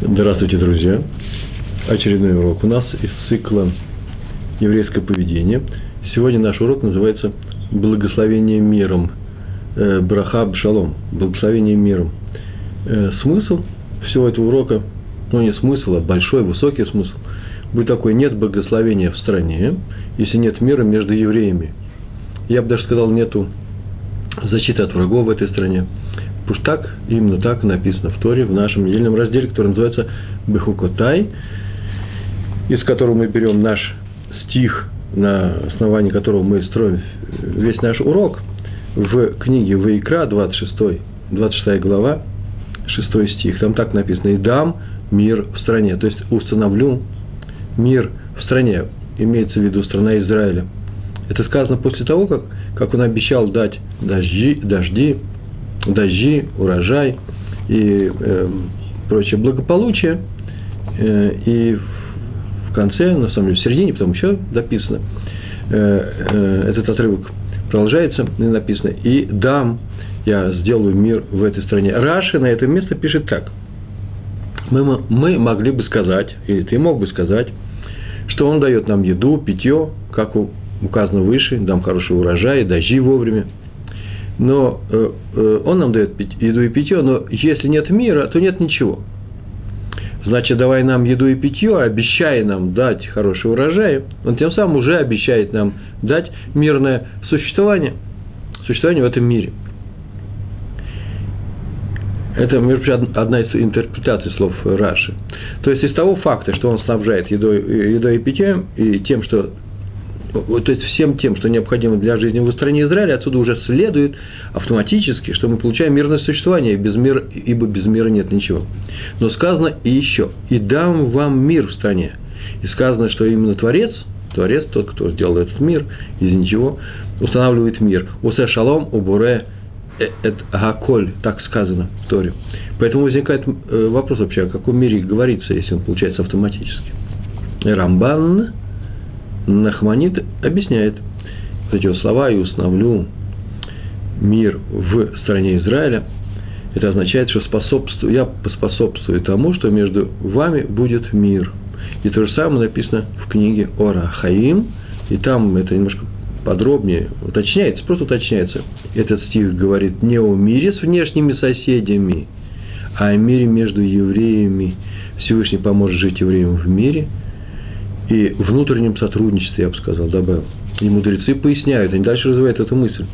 Здравствуйте, друзья! Очередной урок у нас из цикла «Еврейское поведение». Сегодня наш урок называется «Благословение миром». Э, Браха шалом. Благословение миром. Э, смысл всего этого урока, ну не смысл, а большой, высокий смысл, будет такой, нет благословения в стране, если нет мира между евреями. Я бы даже сказал, нету защиты от врагов в этой стране – Пусть так, именно так написано в Торе, в нашем недельном разделе, который называется Бехукотай, из которого мы берем наш стих, на основании которого мы строим весь наш урок, в книге Ваикра, 26, 26 глава, 6 стих. Там так написано, «И дам мир в стране». То есть, установлю мир в стране. Имеется в виду страна Израиля. Это сказано после того, как, как он обещал дать дожди, дожди дожди, урожай и э, прочее благополучие. Э, и в конце, на самом деле, в середине, потом еще дописано, э, э, этот отрывок продолжается, и написано, и дам, я сделаю мир в этой стране. Раши на это место пишет так. Мы, мы могли бы сказать, или ты мог бы сказать, что он дает нам еду, питье, как указано выше, дам хороший урожай, дожди вовремя – но э, э, он нам дает еду и питье, но если нет мира, то нет ничего. Значит, давай нам еду и питье, обещай нам дать хороший урожай, он тем самым уже обещает нам дать мирное существование, существование в этом мире. Это, между прочим, одна из интерпретаций слов Раши. То есть, из того факта, что он снабжает едой, едой и питьем, и тем, что то есть всем тем, что необходимо для жизни в стране Израиля, отсюда уже следует автоматически, что мы получаем мирное существование, без мира, ибо без мира нет ничего. Но сказано и еще, и дам вам мир в стране. И сказано, что именно Творец, Творец, тот, кто сделал этот мир из ничего, устанавливает мир. Усе шалом, убуре, это гаколь, так сказано в Торе. Поэтому возникает э, вопрос вообще, о каком мире говорится, если он получается автоматически. Рамбан Нахманит объясняет эти слова «и установлю мир в стране Израиля», это означает, что способствую, я поспособствую тому, что между вами будет мир. И то же самое написано в книге Ора Хаим, и там это немножко подробнее уточняется, просто уточняется. Этот стих говорит не о мире с внешними соседями, а о мире между евреями. Всевышний поможет жить евреям в мире – и внутреннем сотрудничестве, я бы сказал, добавил. И мудрецы поясняют, они дальше развивают эту мысль.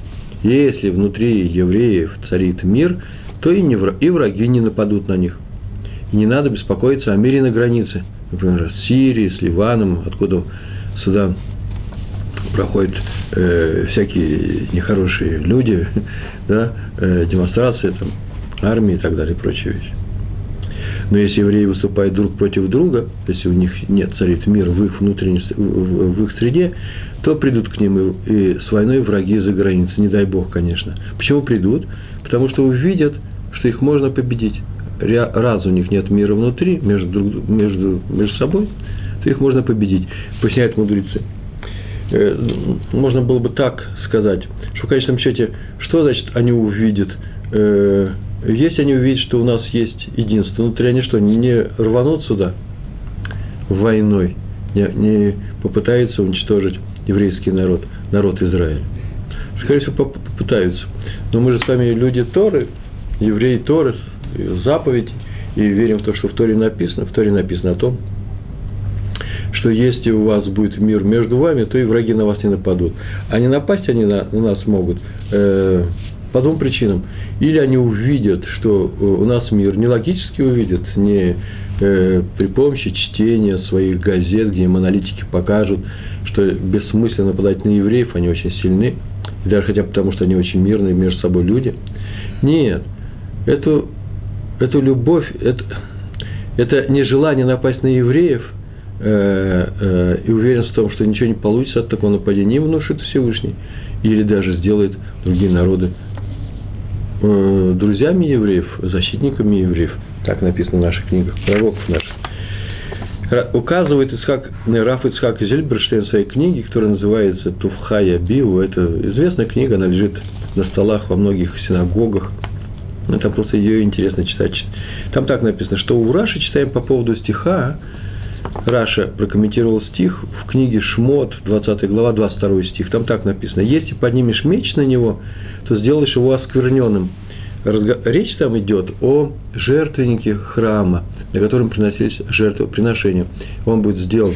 Если внутри евреев царит мир, то и, не, и враги не нападут на них. И не надо беспокоиться о мире на границе. Например, с Сирией, с Ливаном, откуда сюда проходят э, всякие нехорошие люди, да, э, демонстрации, там, армии и так далее, прочие вещи. Но если евреи выступают друг против друга, если у них нет царит мир в их внутренней, в их среде, то придут к ним и, и с войной враги за границей, не дай бог, конечно. Почему придут? Потому что увидят, что их можно победить. Раз у них нет мира внутри, между, между, между собой, то их можно победить, поясняют мудрецы. Э, можно было бы так сказать, что в конечном счете, что значит они увидят э, если они увидят, что у нас есть единство внутри, они что, не, не рванут сюда войной, не, не попытаются уничтожить еврейский народ, народ Израиля? Скорее всего, попытаются. Но мы же с вами люди Торы, евреи Торы, заповедь, и верим в то, что в Торе написано. В Торе написано о том, что если у вас будет мир между вами, то и враги на вас не нападут. А не напасть они на, на нас могут э, по двум причинам. Или они увидят, что э, у нас мир не логически увидят, не э, при помощи чтения своих газет, где им аналитики покажут, что бессмысленно нападать на евреев, они очень сильны, даже хотя потому, что они очень мирные между собой люди. Нет, эту, эту любовь, это, это нежелание напасть на евреев э, э, и уверенность в том, что ничего не получится от такого нападения, не внушит Всевышний, или даже сделает другие народы друзьями евреев, защитниками евреев. Так написано в наших книгах, пророков наших. Указывает Исхак, Раф Ицхак Зельберштейн в своей книге, которая называется Туфхая Биу. Это известная книга, она лежит на столах во многих синагогах там просто ее интересно читать. Там так написано, что у Раши читаем по поводу стиха. Раша прокомментировал стих в книге Шмот, 20 глава, 22 стих. Там так написано. Если поднимешь меч на него, то сделаешь его оскверненным. Речь там идет о жертвеннике храма, на котором приносились жертвоприношения. Он будет сделан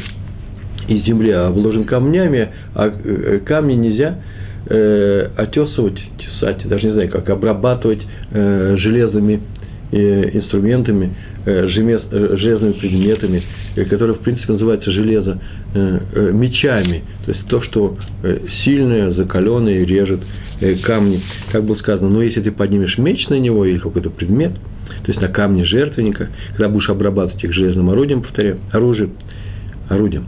из земли, а обложен камнями, а э, камни нельзя э, отесывать, тесать, даже не знаю, как обрабатывать э, железными э, инструментами, э, э, железными предметами, э, которые, в принципе, называются железо, э, э, мечами, то есть то, что э, сильное, закаленное режет э, камни. Как было сказано, но если ты поднимешь меч на него или какой-то предмет, то есть на камне жертвенника, когда будешь обрабатывать их железным орудием, повторяю, оружием, орудием,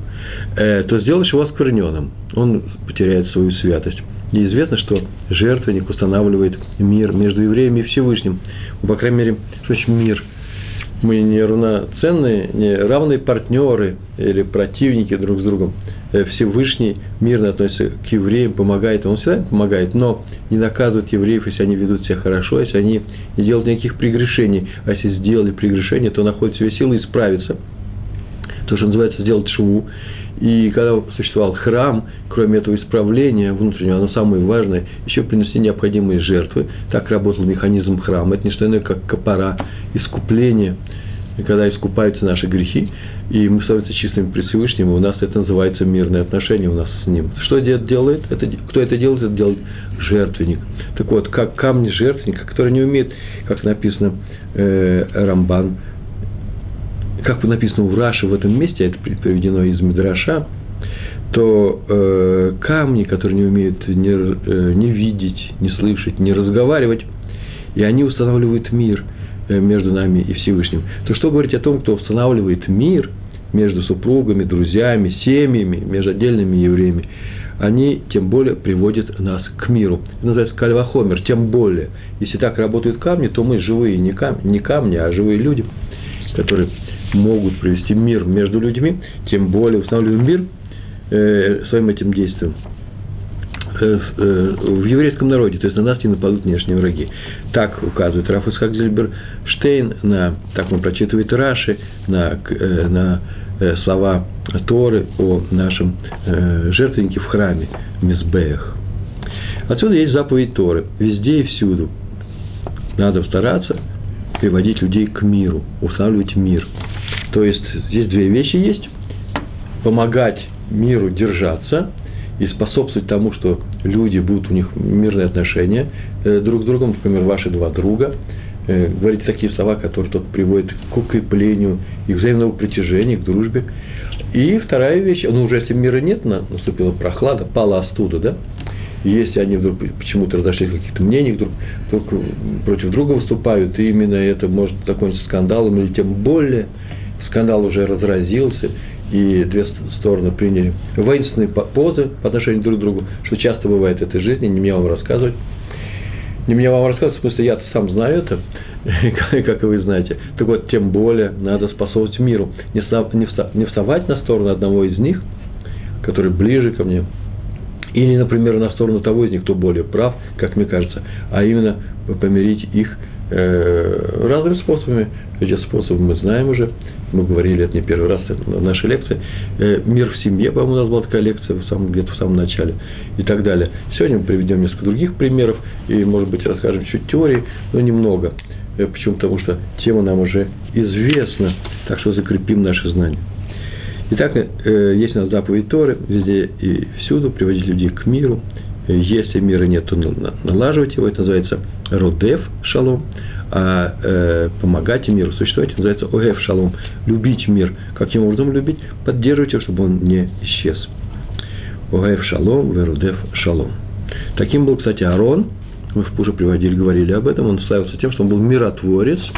э, то сделаешь его оскверненным. Он потеряет свою святость. И известно, что жертвенник устанавливает мир между евреями и Всевышним. Ну, по крайней мере, что мир? Мы не равноценные, не равные партнеры или противники друг с другом. Э, Всевышний мирно относится к евреям, помогает, он всегда помогает, но не наказывает евреев, если они ведут себя хорошо, если они не делают никаких прегрешений. А если сделали прегрешение, то находят себе силы исправиться. То, что называется сделать шву. И когда существовал храм, кроме этого исправления внутреннего, оно самое важное, еще принести необходимые жертвы. Так работал механизм храма. Это не что иное, как копора, искупление, когда искупаются наши грехи, и мы становимся чистыми при Всевышнем, у нас это называется мирное отношение у нас с Ним. Что дед делает? Это, кто это делает? Это делает жертвенник. Так вот, как камни жертвенника, который не умеет, как написано э, Рамбан, как написано в Раше в этом месте, это приведено из Мидраша, то э, камни, которые не умеют не, э, не видеть, не слышать, не разговаривать, и они устанавливают мир э, между нами и Всевышним. То что говорить о том, кто устанавливает мир между супругами, друзьями, семьями, между отдельными евреями, они тем более приводят нас к миру. Это называется кальвахомер, тем более. Если так работают камни, то мы живые, не камни, не камни а живые люди, которые могут привести мир между людьми, тем более устанавливаем мир э, своим этим действием э, э, в еврейском народе, то есть на нас не нападут внешние враги. Так указывает Раф Исхак Штейн, на, так он прочитывает Раши, на, на слова Торы о нашем жертвеннике в храме, Мизбеях. Отсюда есть заповедь Торы, везде и всюду. Надо стараться приводить людей к миру, устанавливать мир. То есть здесь две вещи есть. Помогать миру держаться и способствовать тому, что люди будут у них мирные отношения э, друг с другом, например, ваши два друга, э, говорить такие слова, которые тот приводит к укреплению их взаимного притяжения, к дружбе. И вторая вещь, ну уже если мира нет, наступила прохлада, пала остуда, да, если они вдруг почему-то разошлись в каких-то мнениях, друг, друг против друга выступают, и именно это может закончиться скандалом, или тем более скандал уже разразился, и две стороны приняли воинственные позы по отношению друг к другу, что часто бывает в этой жизни, не мне вам рассказывать. Не мне вам рассказывать, в смысле, я сам знаю это, как и вы знаете. Так вот, тем более надо способствовать миру. Не вставать на сторону одного из них, который ближе ко мне, или, например, на сторону того из них, кто более прав, как мне кажется, а именно помирить их э, разными способами. Эти способы мы знаем уже, мы говорили это не первый раз в нашей лекции. Э, мир в семье, по-моему, у нас была такая лекция в самом, где-то в самом начале и так далее. Сегодня мы приведем несколько других примеров и, может быть, расскажем чуть теории, но немного. Э, почему? Потому что тема нам уже известна, так что закрепим наши знания. Итак, э, есть у нас заповедь Торы, везде и всюду приводить людей к миру. Если мира нет, то налаживать его. Это называется родев шалом. А э, помогать миру существовать это называется огев шалом. Любить мир. Каким образом любить? Поддерживать его, чтобы он не исчез. Огев шалом, верудев шалом. Таким был, кстати, Аарон. Мы уже приводили, говорили об этом. Он славился тем, что он был миротворец –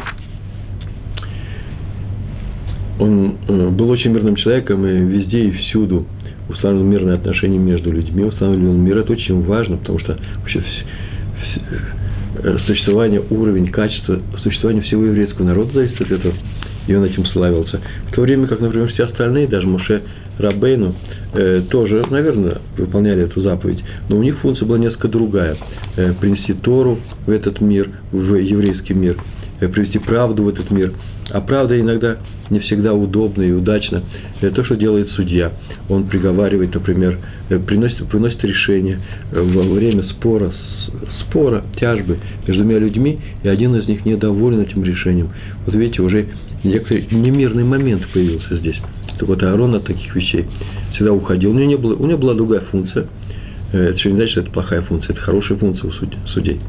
он э, был очень мирным человеком и везде и всюду устанавливал мирные отношения между людьми, устанавливал мир. Это очень важно, потому что вообще э, существование, уровень, качество существования всего еврейского народа зависит от этого. и он этим славился. В то время как, например, все остальные, даже Муше Рабейну, э, тоже, наверное, выполняли эту заповедь, но у них функция была несколько другая. Э, принести Тору в этот мир, в еврейский мир, привести правду в этот мир. А правда иногда не всегда удобно и удачно. Это то, что делает судья. Он приговаривает, например, э, приносит, приносит решение э, во время спора, спора, тяжбы между двумя людьми, и один из них недоволен этим решением. Вот видите, уже некоторый немирный момент появился здесь. Так вот, Аарон от таких вещей всегда уходил. У него, не было, у него была другая функция. Э, это еще не значит, что это плохая функция, это хорошая функция у судей.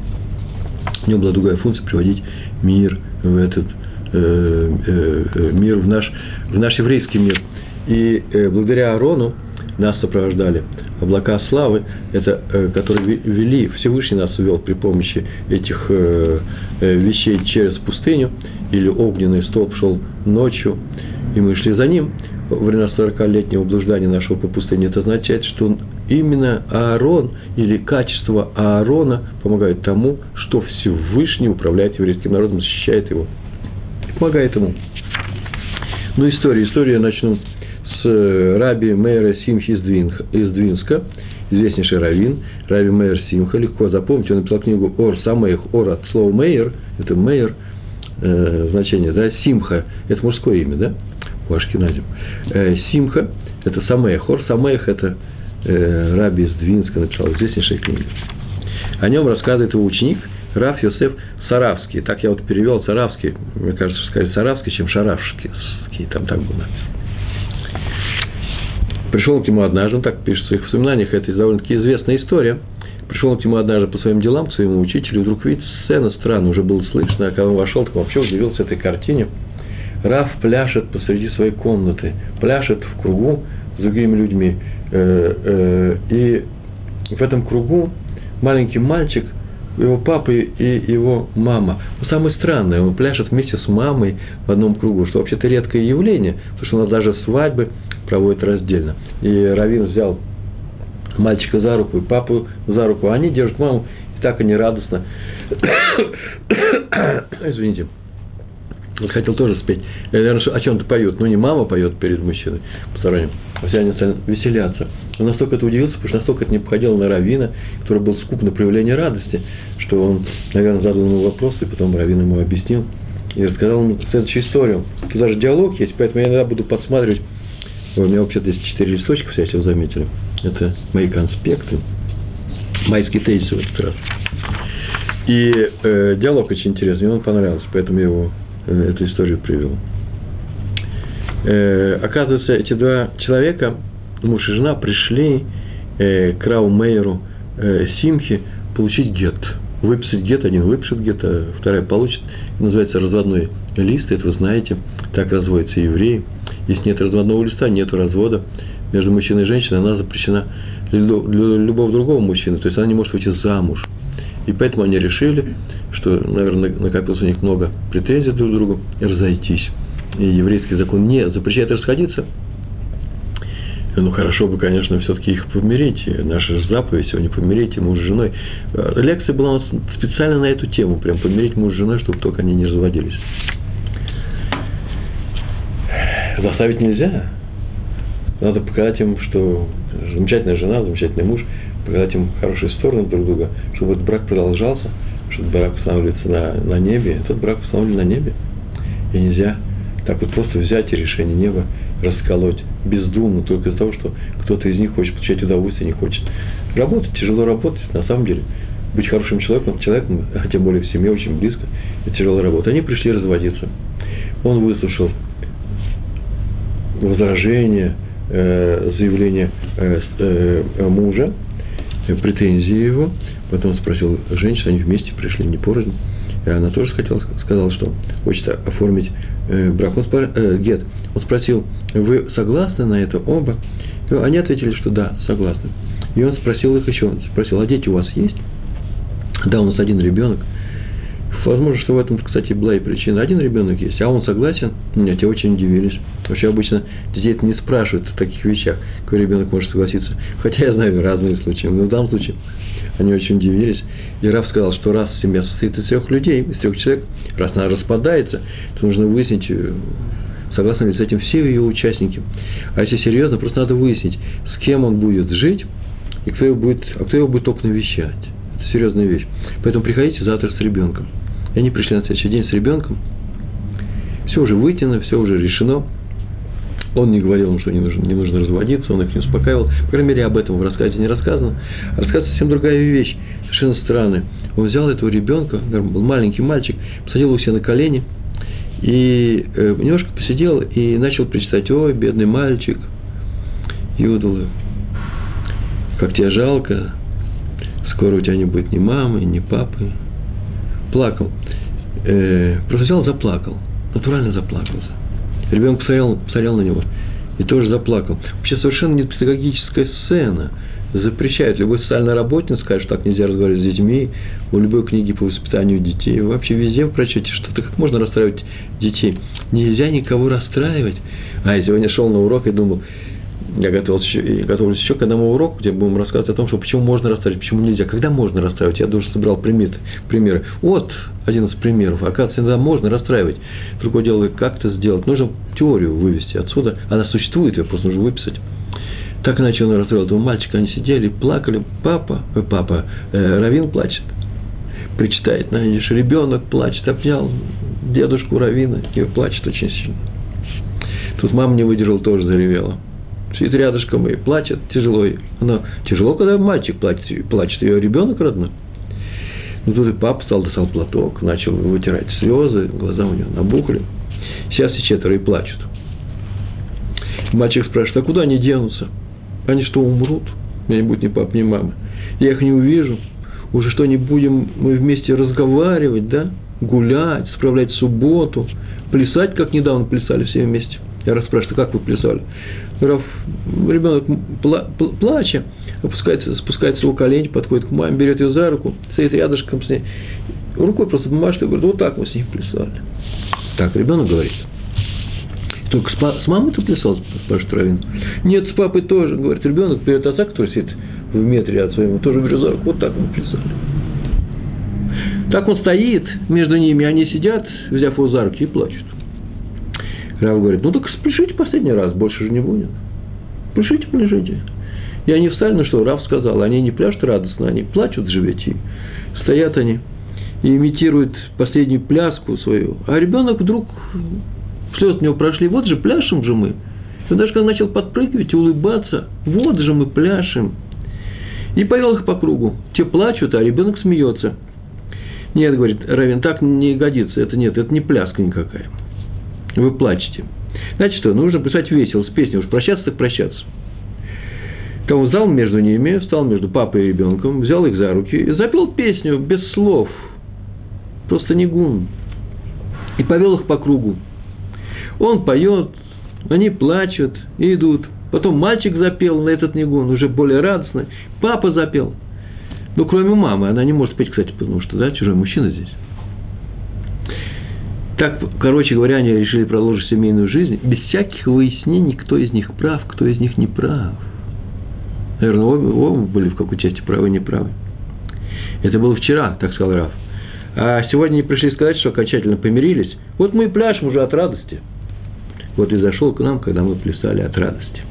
У него была другая функция приводить мир в этот э, э, мир, в наш, в наш еврейский мир. И благодаря Аарону нас сопровождали облака славы, это, которые вели, Всевышний нас вел при помощи этих вещей через пустыню, или огненный столб шел ночью, и мы шли за ним – во время 40-летнего блуждания нашего по пустыне, это означает, что именно Аарон или качество Аарона помогает тому, что Всевышний управляет еврейским народом, защищает его. Помогает ему. Ну, история. Историю я начну с э, раби Мейра Симхи из, Двинска, известнейший раввин, раби Мейер Симха, легко запомнить, он написал книгу Ор Самех, Ор от слова Мейер, это Мейер, э, значение, да, Симха, это мужское имя, да, у Ашкиназим. Э, Симха – это Самех. Хор Самех – это э, Раби из Двинска написал известнейшая книга. О нем рассказывает его ученик Раф Йосеф Саравский. Так я вот перевел Саравский. Мне кажется, что сказать Саравский, чем Шаравский. Там так было Пришел к нему однажды, он так пишет в своих воспоминаниях, это довольно-таки известная история. Пришел к нему однажды по своим делам, к своему учителю, и вдруг видит сцена странная, уже было слышно, а когда он вошел, так вообще удивился этой картине – Раф пляшет посреди своей комнаты, пляшет в кругу с другими людьми. Э, э, и в этом кругу маленький мальчик, его папа и его мама. Но самое странное, он пляшет вместе с мамой в одном кругу, что вообще-то редкое явление, потому что у нас даже свадьбы проводят раздельно. И Равин взял мальчика за руку и папу за руку, а они держат маму, и так они радостно. Извините вот хотел тоже спеть. Я, наверное, о чем-то поет. Ну, не мама поет перед мужчиной посторонним, а все они веселятся. Он настолько это удивился, потому что настолько это не походило на Равина, который был скуп на проявление радости, что он, наверное, задал ему вопрос, и потом Равин ему объяснил и рассказал ему следующую историю. Тут даже диалог есть, поэтому я иногда буду подсматривать. У меня вообще-то есть четыре листочка, если вы заметили. Это мои конспекты. Майские тезисы в этот раз. И э, диалог очень интересный, он понравился, поэтому я его эту историю привел. Э, оказывается, эти два человека, муж и жена, пришли э, к Рау Мейеру э, Симхи получить гет. Выписать гет, один выпишет гет, а вторая получит. Называется разводной лист, это вы знаете, так разводятся евреи. Если нет разводного листа, нет развода между мужчиной и женщиной, она запрещена для любого другого мужчины, то есть она не может выйти замуж. И поэтому они решили, что, наверное, накопилось у них много претензий друг к другу, разойтись. И еврейский закон не запрещает расходиться. Ну, хорошо бы, конечно, все-таки их помирить. Наша заповедь сегодня помирить муж с женой. Э, лекция была у нас специально на эту тему, прям помирить муж с женой, чтобы только они не разводились. Заставить нельзя. Надо показать им, что замечательная жена, замечательный муж, показать им хорошие стороны друг друга, чтобы этот брак продолжался – что брак устанавливается на, на небе, этот брак установлен на небе. И нельзя так вот просто взять и решение неба расколоть бездумно только из-за того, что кто-то из них хочет получать удовольствие, не хочет. Работать, тяжело работать, на самом деле. Быть хорошим человеком, человеком, а тем более в семье, очень близко, это тяжелая работа. Они пришли разводиться. Он выслушал возражение, э, заявление э, э, мужа, претензии его, Потом спросил женщину, они вместе пришли, не порознь. И она тоже хотела, сказала, что хочет оформить э, брак. Он спор, э, гет. Он спросил, вы согласны на это оба? И они ответили, что да, согласны. И он спросил их еще, спросил, а дети у вас есть? Да, у нас один ребенок. Возможно, что в этом, кстати, была и причина. Один ребенок есть, а он согласен. Меня те очень удивились. Вообще обычно детей это не спрашивают о таких вещах, какой ребенок может согласиться. Хотя я знаю разные случаи. Но в данном случае они очень удивились. И Раф сказал, что раз семья состоит из трех людей, из трех человек, раз она распадается, то нужно выяснить, э, согласны ли с этим все ее участники. А если серьезно, просто надо выяснить, с кем он будет жить, и кто его будет, а кто его будет только навещать. Это серьезная вещь. Поэтому приходите завтра с ребенком. И они пришли на следующий день с ребенком. Все уже вытяно, все уже решено. Он не говорил им, что не нужно, не нужно разводиться, он их не успокаивал. По крайней мере, об этом в рассказе не рассказано. Рассказ совсем другая вещь, совершенно странная. Он взял этого ребенка, был маленький мальчик, посадил его себе на колени, и э, немножко посидел и начал причитать, ой, бедный мальчик, Юдала, как тебе жалко, скоро у тебя не будет ни мамы, ни папы. Плакал. Э, взял, заплакал. Натурально заплакался. Ребенок посмотрел, посмотрел на него и тоже заплакал. Вообще совершенно не педагогическая сцена. Запрещает. Любой социальный работник скажет, что так нельзя разговаривать с детьми. У любой книги по воспитанию детей. Вообще везде в прочете, что-то как можно расстраивать детей. Нельзя никого расстраивать. А я сегодня шел на урок и думал, я готовился еще, и готовлюсь еще к одному уроку, где будем рассказывать о том, что почему можно расстраивать, почему нельзя, когда можно расстраивать. Я даже собрал примеры. примеры. Вот один из примеров. Оказывается, иногда можно расстраивать. Другое дело, как это сделать. Нужно теорию вывести отсюда. Она существует, ее просто нужно выписать. Так иначе он расстроил этого мальчика. Они сидели, плакали. Папа, э, папа, э, Равин плачет. Причитает, знаешь, ребенок плачет, обнял дедушку Равина и плачет очень сильно. Тут мама не выдержала, тоже заревела сидит рядышком и плачет тяжело. Она тяжело, когда мальчик плачет, плачет ее ребенок родной. Ну, тут и папа стал, достал платок, начал вытирать слезы, глаза у него набухли. Сейчас все четверо и плачут. Мальчик спрашивает, а куда они денутся? Они что, умрут? У меня не будет ни папы, ни мамы. Я их не увижу. Уже что, не будем мы вместе разговаривать, да? Гулять, справлять субботу, плясать, как недавно плясали все вместе. Я расспрашиваю, как вы плясали? Раф, ребенок пла, плача, опускается, спускается его колени, подходит к маме, берет ее за руку, стоит рядышком с ней, рукой просто бумажкой говорит, вот так мы с ним плясали. Так, ребенок говорит. Только с, с мамой ты плясал, спрашивает Равин. Нет, с папой тоже, говорит ребенок, перед отца, который сидит в метре от своего, тоже берет за руку, вот так мы плясали. Так он стоит между ними, они сидят, взяв его за руки, и плачут. Рав говорит, ну так спешите последний раз, больше же не будет. Спешите, пляжите. И они встали, ну что, Рав сказал, они не пляшут радостно, они плачут и стоят они и имитируют последнюю пляску свою. А ребенок вдруг, слезы от него прошли, вот же пляшем же мы. И даже когда начал подпрыгивать и улыбаться, вот же мы пляшем. И повел их по кругу. Те плачут, а ребенок смеется. Нет, говорит Равин, так не годится. Это нет, это не пляска никакая вы плачете. Значит что, нужно писать весело, с песней, уж прощаться так прощаться. Там он встал между ними, встал между папой и ребенком, взял их за руки и запел песню без слов, просто не гун, и повел их по кругу. Он поет, они плачут и идут. Потом мальчик запел на этот негун, уже более радостный. Папа запел. Ну, кроме мамы, она не может петь, кстати, потому что, да, чужой мужчина здесь. Так, короче говоря, они решили продолжить семейную жизнь без всяких выяснений, кто из них прав, кто из них не прав. Наверное, оба, оба были в какой части правы и неправы. Это было вчера, так сказал Раф. А сегодня они пришли сказать, что окончательно помирились. Вот мы и пляшем уже от радости. Вот и зашел к нам, когда мы плясали от радости.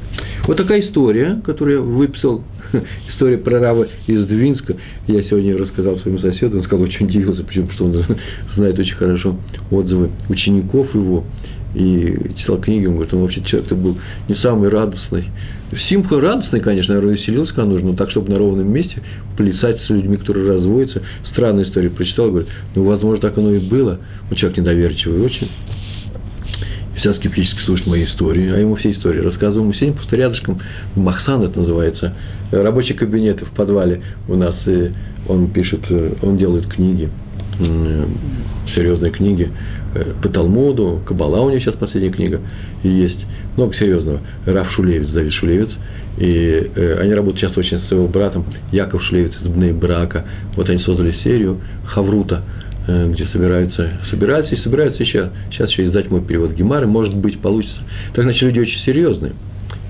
Вот такая история, которую я выписал история про раба из Двинска. Я сегодня рассказал своему соседу, он сказал, очень удивился, почему, что он знает очень хорошо отзывы учеников его и читал книги, он говорит, он вообще человек был не самый радостный. Симха радостный, конечно, наверное, веселился, когда нужно, но так, чтобы на ровном месте плясать с людьми, которые разводятся. Странную историю прочитал, говорит, ну, возможно, так оно и было. Он человек недоверчивый очень всегда скептически слушает мои истории, а ему все истории рассказываю. Мы сидим просто рядышком, Махсан это называется, рабочий кабинет в подвале у нас, и он пишет, он делает книги, серьезные книги э, по Талмуду, Кабала у него сейчас последняя книга есть, много серьезного. Раф Шулевец, Давид Шулевец, и э, они работают сейчас очень с своим братом Яков Шлевец из Бней Брака. Вот они создали серию Хаврута, э, где собираются, собираются и собираются еще, сейчас еще издать мой перевод Гемары, может быть, получится. Так, значит, люди очень серьезные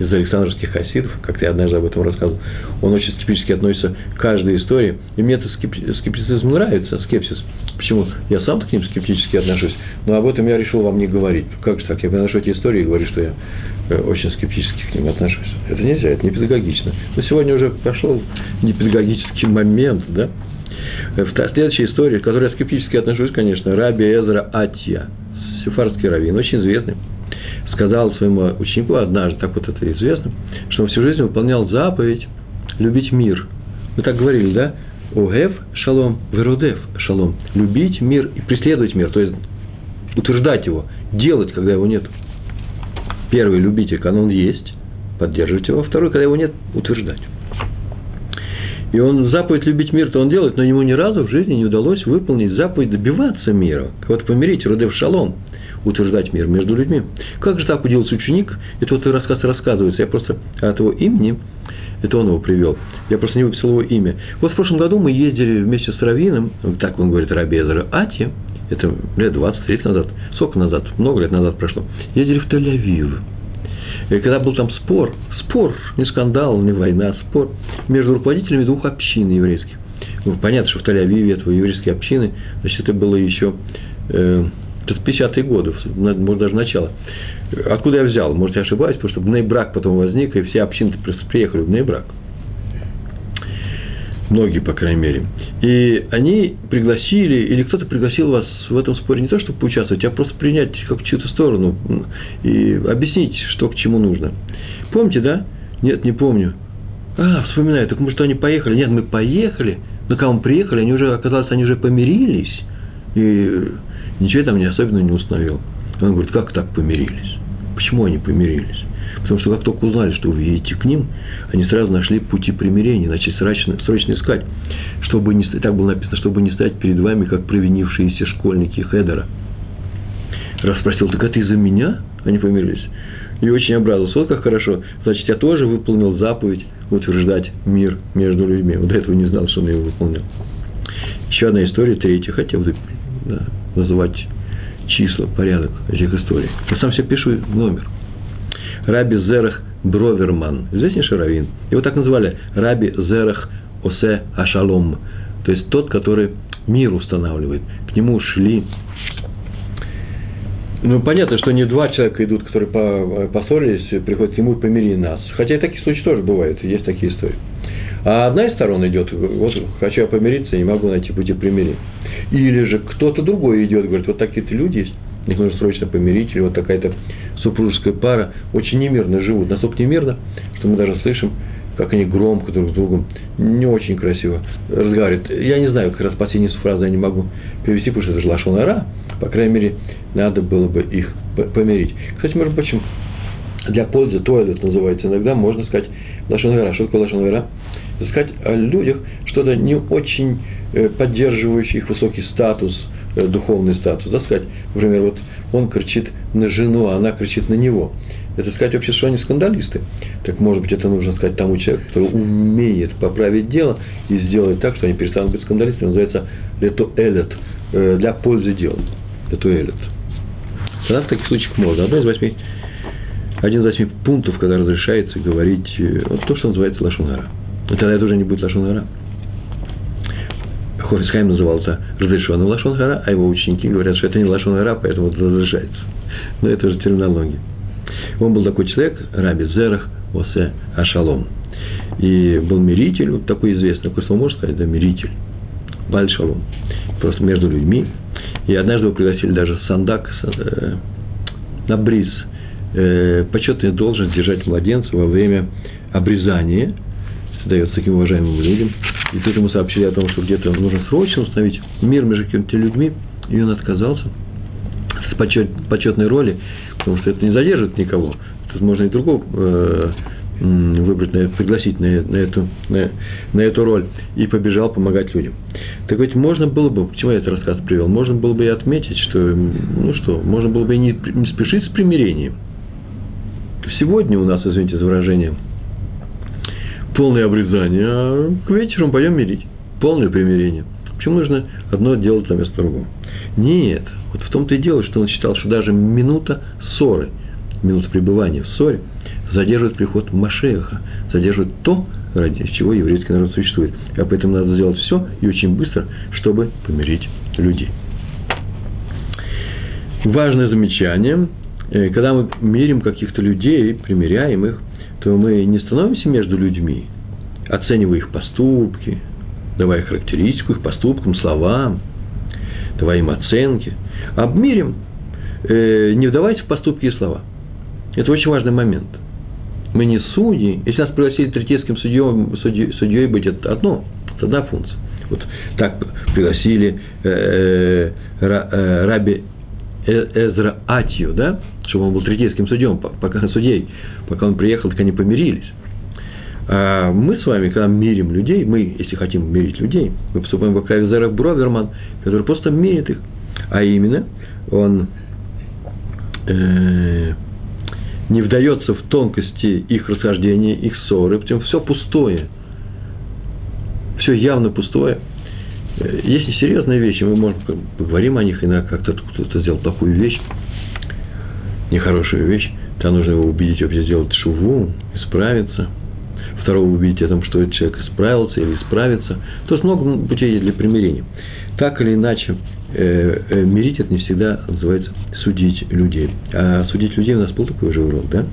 из Александрских хасидов, как я однажды об этом рассказывал, он очень скептически относится к каждой истории. И мне этот скептицизм нравится, скепсис. Почему? Я сам к ним скептически отношусь, но об этом я решил вам не говорить. Как же так? Я приношу эти истории и говорю, что я э, очень скептически к ним отношусь. Это нельзя, это не педагогично. Но сегодня уже пошел непедагогический момент, да? Э, следующая история, к которой я скептически отношусь, конечно, Раби Эзра Атья, сефардский раввин, очень известный сказал своему ученику однажды, так вот это известно, что он всю жизнь выполнял заповедь любить мир. Мы так говорили, да? Огев шалом, верудев шалом. Любить мир и преследовать мир, то есть утверждать его, делать, когда его нет. Первый – любите, когда он есть, поддерживать его. Второй – когда его нет, утверждать. И он заповедь любить мир, то он делает, но ему ни разу в жизни не удалось выполнить заповедь добиваться мира. Кого-то помирить, родев шалом утверждать мир между людьми. Как же так удивился ученик? Это вот рассказ рассказывается. Я просто от его имени, это он его привел. Я просто не выписал его имя. Вот в прошлом году мы ездили вместе с Равином, так он говорит, Раби Эзера Ати, это лет 20-30 назад, сколько назад, много лет назад прошло, ездили в Тель-Авив. И когда был там спор, спор, не скандал, не война, спор между руководителями двух общин еврейских. Ну, понятно, что в Тель-Авиве это еврейские общины, значит, это было еще э, это 50-е годы, может, даже начало. Откуда я взял? Может, я ошибаюсь, потому что Бнейбрак потом возник, и все общины приехали в Бнейбрак. Многие, по крайней мере. И они пригласили, или кто-то пригласил вас в этом споре не то, чтобы поучаствовать, а просто принять как чью-то сторону и объяснить, что к чему нужно. Помните, да? Нет, не помню. А, вспоминаю, так мы что, они поехали? Нет, мы поехали, но когда мы приехали, они уже, оказалось, они уже помирились. И ничего там не особенно не установил. Он говорит, как так помирились? Почему они помирились? Потому что как только узнали, что вы едете к ним, они сразу нашли пути примирения, начали срочно, срочно искать, чтобы не, так было написано, чтобы не стать перед вами, как провинившиеся школьники Хедера. Раз спросил, так это из-за меня они помирились? И очень обрадовался. Вот как хорошо. Значит, я тоже выполнил заповедь утверждать мир между людьми. Вот этого не знал, что он его выполнял. Еще одна история, третья, хотя бы да, называть числа, порядок этих историй. Я сам себе пишу номер. Раби Зерах Броверман. Известнейший раввин. Его так называли Раби Зерах Осе Ашалом. То есть тот, который мир устанавливает. К нему шли ну, понятно, что не два человека идут, которые поссорились, приходят к нему и помири нас. Хотя и такие случаи тоже бывают, есть такие истории. А одна из сторон идет, вот хочу я помириться, не могу найти пути примирения. Или же кто-то другой идет, говорит, вот такие-то люди есть, их нужно срочно помирить, или вот такая-то супружеская пара очень немирно живут, настолько немирно, что мы даже слышим, как они громко друг с другом, не очень красиво разговаривают. Я не знаю, как раз последнюю фразу я не могу перевести, потому что это же лашон по крайней мере, надо было бы их помирить. Кстати, между прочим, для пользы туалет называется иногда, можно сказать, лашон Что такое лашон сказать о людях что-то не очень э, поддерживающее их высокий статус, э, духовный статус. Да, сказать, например, вот он кричит на жену, а она кричит на него. Это сказать вообще, что они скандалисты. Так может быть, это нужно сказать тому человеку, который умеет поправить дело и сделать так, что они перестанут быть скандалистами. Называется лето элет э, для пользы дела. Лето элет. Тогда в таких случаях можно. Одно из восьми, один из восьми пунктов, когда разрешается говорить вот то, что называется лошонара. Но тогда это уже не будет Лашон Гара. Хофицхайм назывался разрешенным Лашон Гара, а его ученики говорят, что это не Лашон Гара, поэтому это разрешается. Но это уже терминология. Он был такой человек, Раби Зерах Осе Ашалом. И был миритель, вот такой известный, такой слово можно сказать, да, миритель. Баль. Просто между людьми. И однажды его пригласили даже Сандак э, на бриз. Э, почетная должность держать младенца во время обрезания – дается таким уважаемым людям. И тут ему сообщили о том, что где-то нужно срочно установить мир между какими-то людьми, и он отказался с почет, почетной роли, потому что это не задержит никого. Тут можно и другого э, выбрать, на, пригласить на, на, эту, на, на эту роль, и побежал помогать людям. Так ведь можно было бы, почему я этот рассказ привел, можно было бы и отметить, что, ну что, можно было бы и не, не спешить с примирением. Сегодня у нас, извините за выражение, полное обрезание, а к вечеру пойдем мирить. Полное примирение. Почему нужно одно делать вместо другого? Нет, вот в том-то и дело, что он считал, что даже минута ссоры, минута пребывания в ссоре задерживает приход Машеха, задерживает то, ради чего еврейский народ существует. А поэтому надо сделать все и очень быстро, чтобы помирить людей. Важное замечание. Э, когда мы мирим каких-то людей, примиряем их, то мы не становимся между людьми, оценивая их поступки, давая характеристику их поступкам, словам, давая им оценки, а мирим, э, не вдаваясь в поступки и слова. Это очень важный момент. Мы не судьи. Если нас пригласили третейским судьей, судьей, судьей быть, это одно, это одна функция. Вот так пригласили э, э, раби э, Эзра Атью, да, чтобы он был третейским судьем, пока судей, пока он приехал, так они помирились. А мы с вами, когда мирим людей, мы, если хотим мирить людей, мы поступаем как Авизаров Броверман, который просто мирит их. А именно, он э, не вдается в тонкости их расхождения, их ссоры, причем все пустое, все явно пустое. Есть несерьезные вещи, мы, можем поговорим о них, иногда как-то кто-то сделал такую вещь, нехорошую вещь, там нужно его убедить вообще сделать шуву, исправиться. Второго убедить о том, что этот человек исправился или исправится. То есть много путей для примирения. Так или иначе, э, э, мирить это не всегда называется судить людей. А судить людей у нас был такой же урок, да?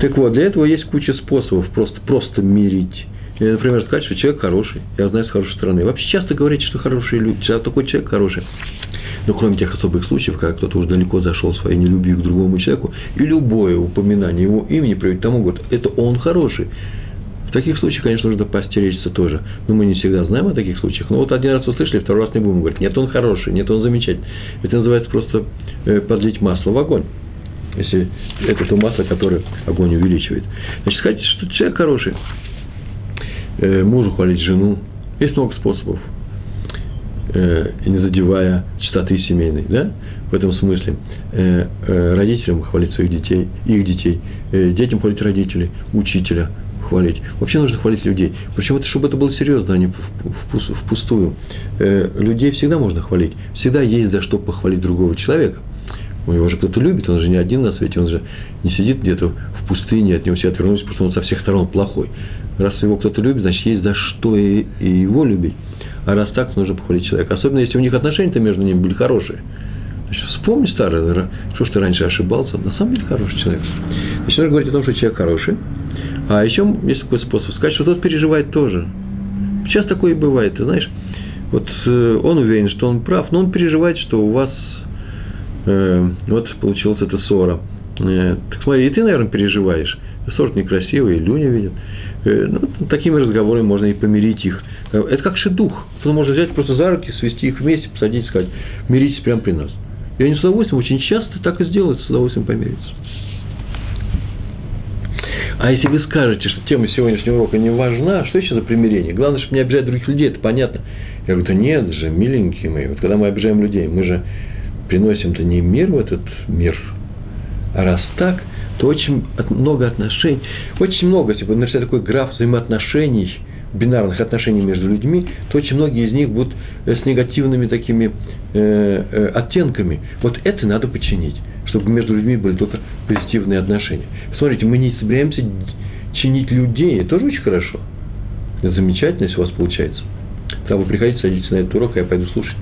Так вот, для этого есть куча способов просто, просто мирить. Например, сказать, что человек хороший, я знаю с хорошей стороны. Вообще часто говорите, что хорошие люди, такой человек хороший. Но кроме тех особых случаев, когда кто-то уже далеко зашел своей нелюбви к другому человеку, и любое упоминание его имени приводит к тому, говорит, это он хороший. В таких случаях, конечно, нужно постеречься тоже. Но мы не всегда знаем о таких случаях. Но вот один раз услышали, второй раз не будем говорить. Нет, он хороший, нет, он замечательный. Это называется просто э, подлить масло в огонь. Если это то масло, которое огонь увеличивает. Значит, сказать, что человек хороший. Э, мужу хвалить жену. Есть много способов. Э, не задевая чистоты семейной. Да? В этом смысле родителям хвалить своих детей, их детей, детям хвалить родителей, учителя – хвалить. Вообще нужно хвалить людей. Причем, это, чтобы это было серьезно, а не впустую. Э, людей всегда можно хвалить. Всегда есть за что похвалить другого человека. Его же кто-то любит, он же не один на свете, он же не сидит где-то в пустыне, от него все отвернулись, потому что он со всех сторон плохой. Раз его кто-то любит, значит, есть за что и, и его любить. А раз так, нужно похвалить человека. Особенно, если у них отношения-то между ними были хорошие. Значит, вспомни старое, что ж ты раньше ошибался, на самом деле хороший человек. Значит, нужно говорить о том, что человек хороший, а еще есть такой способ сказать, что тот переживает тоже. Сейчас такое и бывает, ты знаешь. Вот э, он уверен, что он прав, но он переживает, что у вас э, вот получилась эта ссора. Э, так смотри, и ты, наверное, переживаешь. Ссора некрасивый, Люня видит. Э, ну, такими разговорами можно и помирить их. Э, это как шедух. Кто может взять просто за руки, свести их вместе, посадить и сказать, миритесь прямо при нас. И они с удовольствием, очень часто так и сделают, с удовольствием помириться. А если вы скажете, что тема сегодняшнего урока не важна, что еще за примирение? Главное, чтобы не обижать других людей, это понятно. Я говорю, да нет же, миленькие мои, вот когда мы обижаем людей, мы же приносим-то не мир в этот мир, а раз так, то очень много отношений, очень много, если бы нарисовать такой граф взаимоотношений, бинарных отношений между людьми, то очень многие из них будут э, с негативными такими э, э, оттенками. Вот это надо починить чтобы между людьми были только позитивные отношения. Смотрите, мы не собираемся чинить людей, это тоже очень хорошо. Это замечательно, если у вас получается. Тогда вы приходите, садитесь на этот урок, я пойду слушать.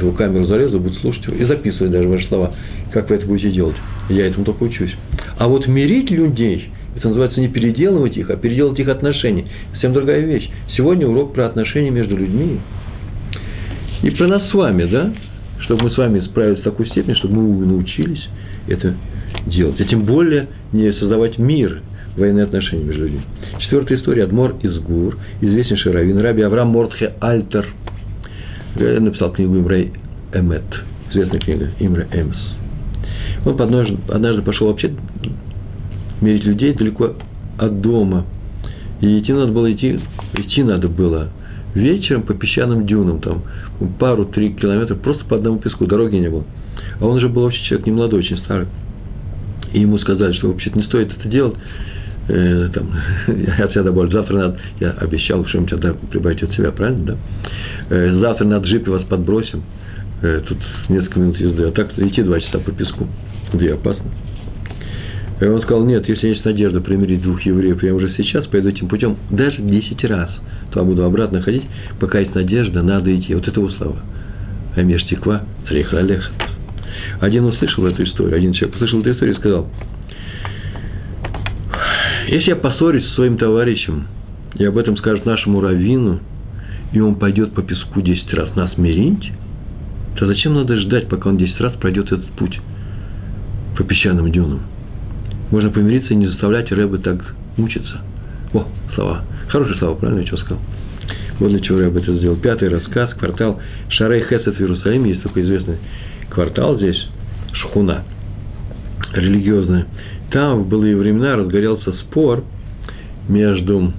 Его камеру залезу, буду слушать его и записывать даже ваши слова, как вы это будете делать. Я этому только учусь. А вот мирить людей, это называется не переделывать их, а переделать их отношения. Совсем другая вещь. Сегодня урок про отношения между людьми. И про нас с вами, да? Чтобы мы с вами справились в такой степени, чтобы мы научились это делать. А тем более не создавать мир, военные отношения между людьми. Четвертая история. Адмор из Гур, известнейший раввин, раби Авраам Мортхе Альтер, Я написал книгу Имре Эмет, известная книга Имре Эмс. Он однажды, пошел вообще мерить людей далеко от дома. И идти надо было идти, идти надо было вечером по песчаным дюнам, там пару-три километра, просто по одному песку, дороги не было. А он же был вообще человек не молодой, очень старый. И ему сказали, что вообще-то не стоит это делать. Э, там, от себя добавлю, завтра надо, я обещал что-нибудь отдам, прибавить от себя, правильно, да? Э, завтра на джипе вас подбросим, э, тут несколько минут езды, а так идти два часа по песку, где опасно. И он сказал, нет, если есть надежда примирить двух евреев, я уже сейчас пойду этим путем, даже 10 раз, то я буду обратно ходить, пока есть надежда, надо идти. Вот это его слова. Амеш теква, цреха алехат. Один услышал эту историю, один человек услышал эту историю и сказал, если я поссорюсь со своим товарищем, и об этом скажет нашему раввину, и он пойдет по песку 10 раз нас мирить, то зачем надо ждать, пока он 10 раз пройдет этот путь по песчаным дюнам? Можно помириться и не заставлять Рэбы так мучиться. О, слова. Хорошие слова, правильно я что сказал? Вот для чего Рэбе это сделал. Пятый рассказ, квартал Шарей Хесет в Иерусалиме. Есть такой известный квартал здесь, Шхуна, религиозная. Там в былые времена разгорелся спор между,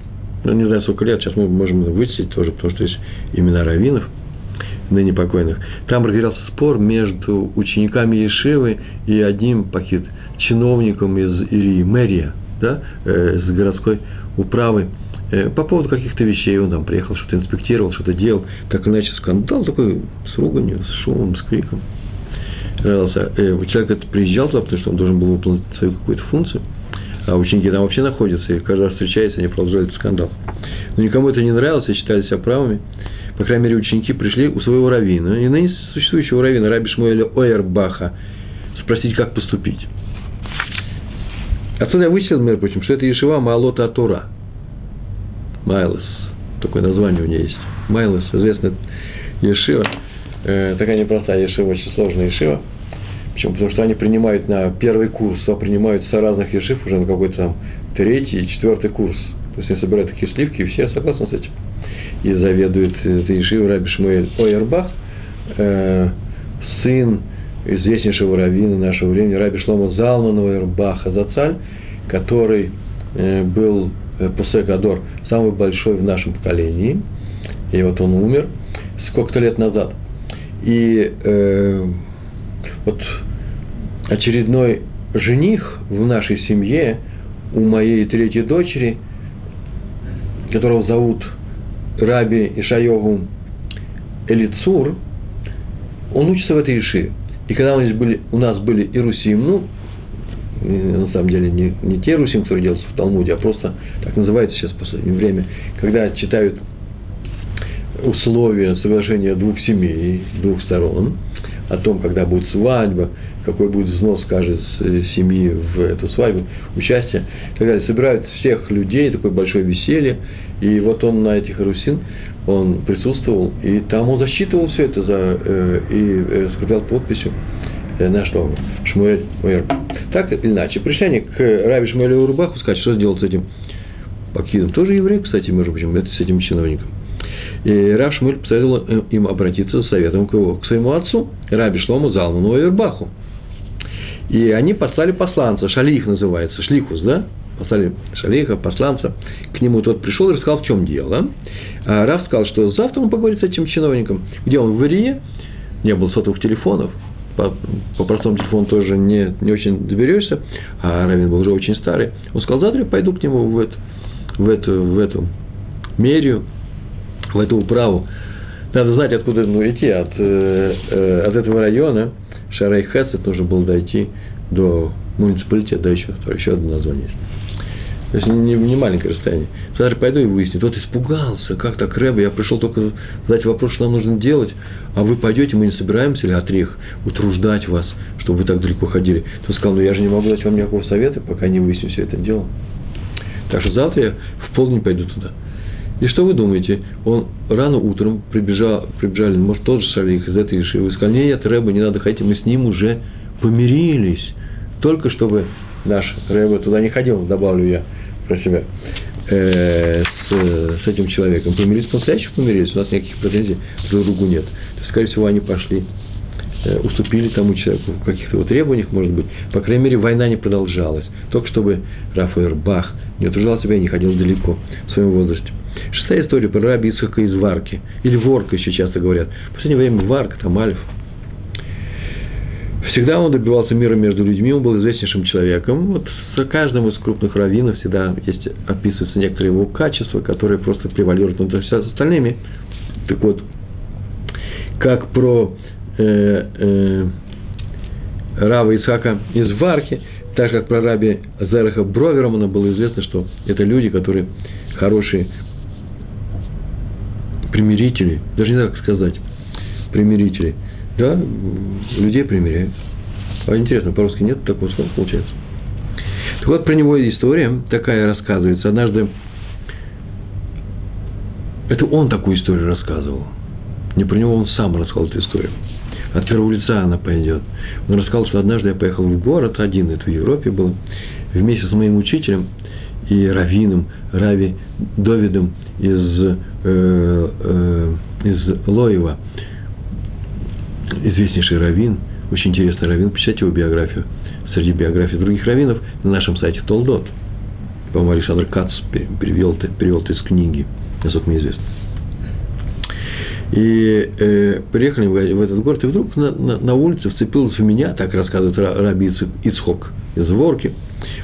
ну, не знаю, сколько лет, сейчас мы можем вычислить тоже, потому что есть имена раввинов, ныне покойных. Там разгорелся спор между учениками Ешивы и одним пакет чиновником из Ирии, мэрия, да, э, с городской управы, э, по поводу каких-то вещей. Он там приехал, что-то инспектировал, что-то делал. Так иначе скандал такой с руганью, с шумом, с криком. Э, человек это приезжал туда, потому что он должен был выполнить свою какую-то функцию. А ученики там вообще находятся, и каждый раз встречаются, они продолжают скандал. Но никому это не нравилось, и считали себя правыми. По крайней мере, ученики пришли у своего раввина, и ныне существующего раввина, Раби Шмуэля Ойербаха, спросить, как поступить. Отсюда я вычислил, между прочим, что это Ешива Маалота Атура. Майлос. Такое название у нее есть. Майлос, известная Ешива. Э, такая непростая Ешива, очень сложная Ешива. Почему? Потому что они принимают на первый курс, а принимают со разных Ешив уже на какой-то там третий четвертый курс. То есть они собирают такие сливки, и все согласны с этим. И заведует этой Ешивой Раби Шмуэль Ойербах, э, сын известнейшего раввина нашего времени, Раби Шлома Залманова Ирбаха Зацаль, который э, был э, Пусек самый большой в нашем поколении, и вот он умер сколько-то лет назад. И э, вот очередной жених в нашей семье у моей третьей дочери, которого зовут Раби Ишаеву Элицур, он учится в этой Ишиве. И когда у нас были, у нас были Ирусим, ну, на самом деле не, не те Русим, которые делаются в Талмуде, а просто так называется сейчас в последнее время, когда читают условия соглашения двух семей, двух сторон, о том, когда будет свадьба, какой будет взнос каждой семьи в эту свадьбу, участие далее. Собирают всех людей, такое большое веселье, и вот он на этих русин, он присутствовал, и там он засчитывал все это за, э, и э, скреплял подписью э, на что? Шмуэль. Так или иначе, пришли они к Раби Шмуэлю Урбаху сказать, что сделать с этим Пакидом. Тоже еврей, кстати, между прочим, это с этим чиновником. И Рав Шмуль посоветовал э, им обратиться за советом к, его, к своему отцу, Раби Шлому Залману Уэрбаху. И они послали посланца, шалих называется, шлихус, да? Послали шалиха, посланца. К нему тот пришел и рассказал, в чем дело. А Раф сказал, что завтра он поговорит с этим чиновником. Где он? В Ирие. Не было сотовых телефонов. По, по простому телефону тоже не, не очень доберешься. А Равин был уже очень старый. Он сказал, завтра пойду к нему в, это, в, эту, в эту мерию, в эту управу. Надо знать, откуда ну, идти. От, э, э, от этого района Шарай Хесет нужно было дойти до муниципалитета, да, еще, еще одно название есть. То есть не, не маленькое расстояние. Завтра пойду и выясню. Тот испугался, как так, Рэбе, я пришел только задать вопрос, что нам нужно делать, а вы пойдете, мы не собираемся ли отрих утруждать вас, чтобы вы так далеко ходили. Тот сказал, ну я же не могу дать вам никакого совета, пока не выясню все это дело. Так что завтра я в полдень пойду туда. И что вы думаете? Он рано утром прибежал, прибежали, может, тот же шалих из этой Ишивы, сказал, нет, Рэба, не надо ходить, мы с ним уже помирились. Только чтобы наш Рэба туда не ходил, добавлю я про себя, э, с, с этим человеком. Помирились, по-настоящему помирились, у нас никаких претензий друг другу нет. То скорее всего, они пошли, э, уступили тому человеку в каких-то вот требованиях, может быть. По крайней мере, война не продолжалась. Только чтобы Рафаэль Бах не утруждал себя и не ходил далеко в своем возрасте. Шестая история про раби Ицхака из Варки. Или Ворка еще часто говорят. В последнее время Варка, там Альф. Всегда он добивался мира между людьми, он был известнейшим человеком. Вот за каждым из крупных раввинов всегда есть, описываются некоторые его качества, которые просто превалируют над остальными. Так вот, как про э, э, Рава Исака из Вархи, так как про раби Зараха Бровермана было известно, что это люди, которые хорошие примирители, даже не знаю, как сказать, примирители, да, людей примиряют. А интересно, по-русски нет такого слова, получается. Так вот, про него история такая рассказывается. Однажды, это он такую историю рассказывал. Не про него он сам рассказал эту историю. От первого лица она пойдет. Он рассказал, что однажды я поехал в город один, это в Европе был, вместе с моим учителем и раввином, Рави Довидом из, э, э, из Лоева, известнейший раввин, очень интересный раввин, почитайте его биографию. Среди биографий других раввинов на нашем сайте Толдот. По-моему, Александр Кац перевел, перевел это из книги, насколько мне известно. И э, приехали в этот город, и вдруг на, на, на улице вцепилась в меня, так рассказывает Раби Ицхок из Ворки,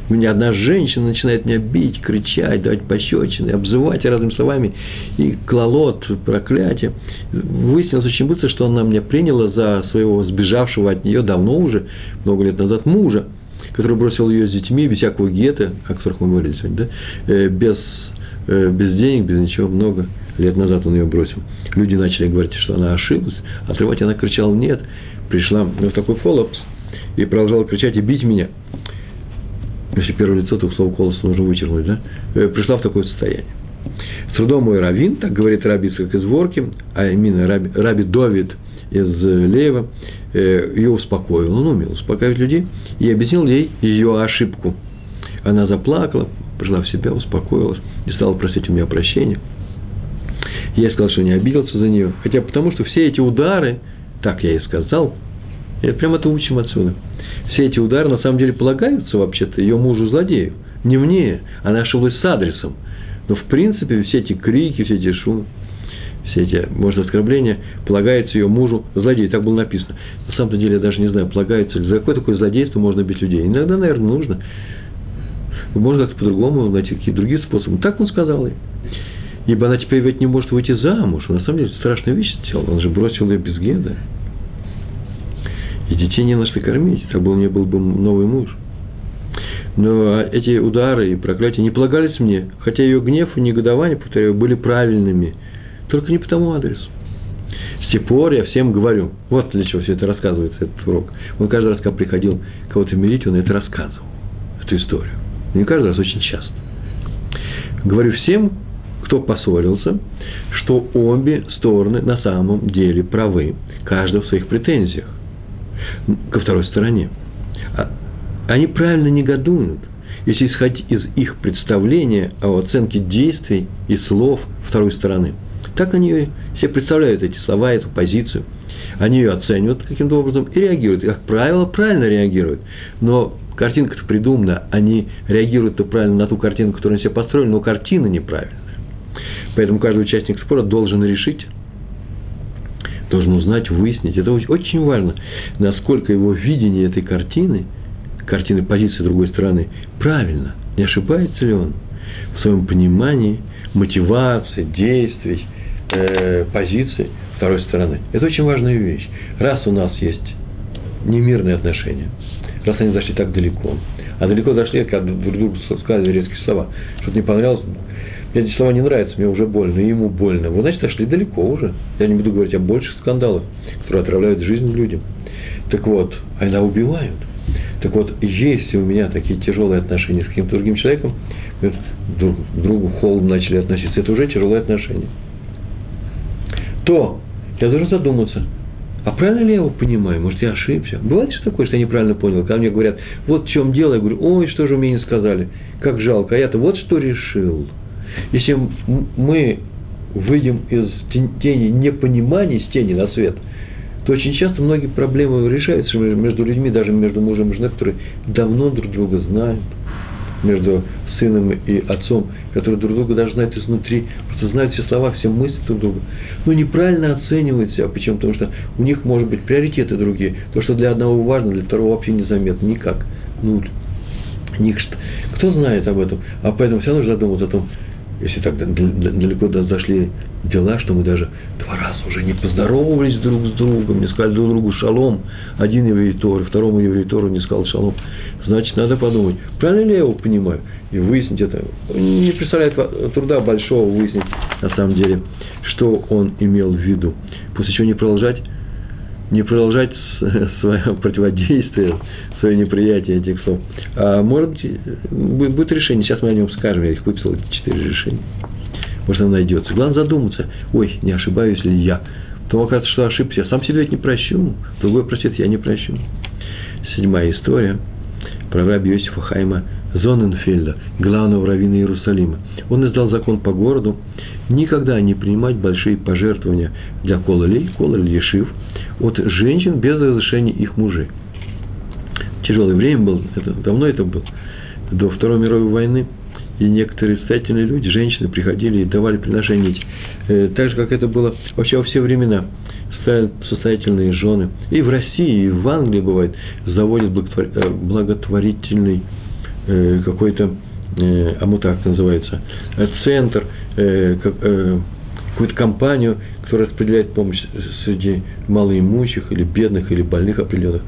меня одна женщина начинает меня бить, кричать, давать пощечины, обзывать разными словами, и клалот, проклятие. Выяснилось очень быстро, что она меня приняла за своего сбежавшего от нее давно уже, много лет назад, мужа, который бросил ее с детьми, без всякого гетто, о которых мы говорили сегодня, да, э, без, э, без денег, без ничего, много лет назад он ее бросил. Люди начали говорить, что она ошиблась, отрывать она кричала «нет». Пришла в такой коллапс и продолжала кричать и бить меня. Если первое лицо, то слово колос нужно вычеркнуть, да? Э, пришла в такое состояние. С трудом мой раввин, так говорит Раби как из Ворки, а именно Раби, Раби Довид из Леева, э, ее успокоил. Он умел успокаивать людей и объяснил ей ее ошибку. Она заплакала, пришла в себя, успокоилась и стала просить у меня прощения – я сказал, что не обиделся за нее. Хотя потому, что все эти удары, так я и сказал, это прямо это учим отсюда. Все эти удары на самом деле полагаются вообще-то ее мужу-злодею. Не мне, она ошиблась с адресом. Но в принципе все эти крики, все эти шумы, все эти, может, оскорбления полагаются ее мужу злодею. Так было написано. На самом деле я даже не знаю, полагается ли. За какое такое злодейство можно бить людей? Иногда, наверное, нужно. Можно как-то по-другому найти какие-то другие способы. Так он сказал ей ибо она теперь ведь не может выйти замуж. На самом деле, страшная вещь сделал. Он же бросил ее без геда. И детей не на что кормить. Так был, у нее был бы новый муж. Но эти удары и проклятия не полагались мне, хотя ее гнев и негодование, повторяю, были правильными. Только не по тому адресу. С тех пор я всем говорю, вот для чего все это рассказывается, этот урок. Он каждый раз, когда приходил кого-то мирить, он это рассказывал, эту историю. Не каждый раз, очень часто. Говорю всем, кто поссорился, что обе стороны на самом деле правы, каждая в своих претензиях ко второй стороне. А они правильно негодуют, если исходить из их представления о оценке действий и слов второй стороны. Так они себе представляют эти слова, эту позицию. Они ее оценивают каким-то образом и реагируют. Как правило, правильно реагируют. Но картинка-то придумана, они реагируют-то правильно на ту картину, которую они себе построили, но картина неправильная. Поэтому каждый участник спора должен решить, должен узнать, выяснить. Это очень важно, насколько его видение этой картины, картины позиции другой стороны, правильно, не ошибается ли он в своем понимании мотивации, действий, э, позиции второй стороны. Это очень важная вещь. Раз у нас есть немирные отношения, раз они зашли так далеко, а далеко зашли, когда друг другу сказали резкие слова, что-то не понравилось, эти слова не нравятся, мне уже больно, и ему больно. Вы, значит, отошли далеко уже. Я не буду говорить о больших скандалах, которые отравляют жизнь людям. Так вот, а убивают. Так вот, если у меня такие тяжелые отношения с каким-то другим человеком, друг к другу холодно начали относиться, это уже тяжелые отношения, то я должен задуматься, а правильно ли я его понимаю? Может, я ошибся? Бывает что такое, что я неправильно понял? Когда мне говорят, вот в чем дело, я говорю, ой, что же вы мне не сказали, как жалко, а я-то вот что решил – если мы выйдем из тени непонимания, из тени на свет, то очень часто многие проблемы решаются между людьми, даже между мужем и женой, которые давно друг друга знают, между сыном и отцом, которые друг друга даже знают изнутри, знают все слова, все мысли друг друга, но неправильно оценивают себя. Почему? Потому что у них, может быть, приоритеты другие. То, что для одного важно, для второго вообще незаметно. Никак. Нуль. Ничто. Кто знает об этом? А поэтому все нужно задуматься о том, если так далеко зашли дела, что мы даже два раза уже не поздоровались друг с другом, не сказали друг другу шалом. Один еврей Тор, второму еврей Тору не сказал шалом. Значит, надо подумать, правильно ли я его понимаю, и выяснить это. Не представляет труда большого выяснить, на самом деле, что он имел в виду. После чего не продолжать, не продолжать свое противодействие, свое неприятие этих слов. А может быть, будет решение. Сейчас мы о нем скажем. Я их выписал, эти четыре решения. Может, оно найдется. Главное задуматься. Ой, не ошибаюсь ли я. Потом окажется, что ошибся. Я сам себе ведь не прощу. Другой простит, я не прощу. Седьмая история про раби Иосифа Хайма Зоненфельда, главного раввина Иерусалима. Он издал закон по городу никогда не принимать большие пожертвования для кололей, кололь ешив, от женщин без разрешения их мужей тяжелое время было, это, давно это было, до Второй мировой войны, и некоторые состоятельные люди, женщины, приходили и давали приношения э, так же, как это было вообще во все времена. Состоятельные жены. И в России, и в Англии бывает, заводят э, благотворительный э, какой-то, э, а так называется, э, центр, э, как, э, какую-то компанию, которая распределяет помощь среди малоимущих или бедных, или больных определенных.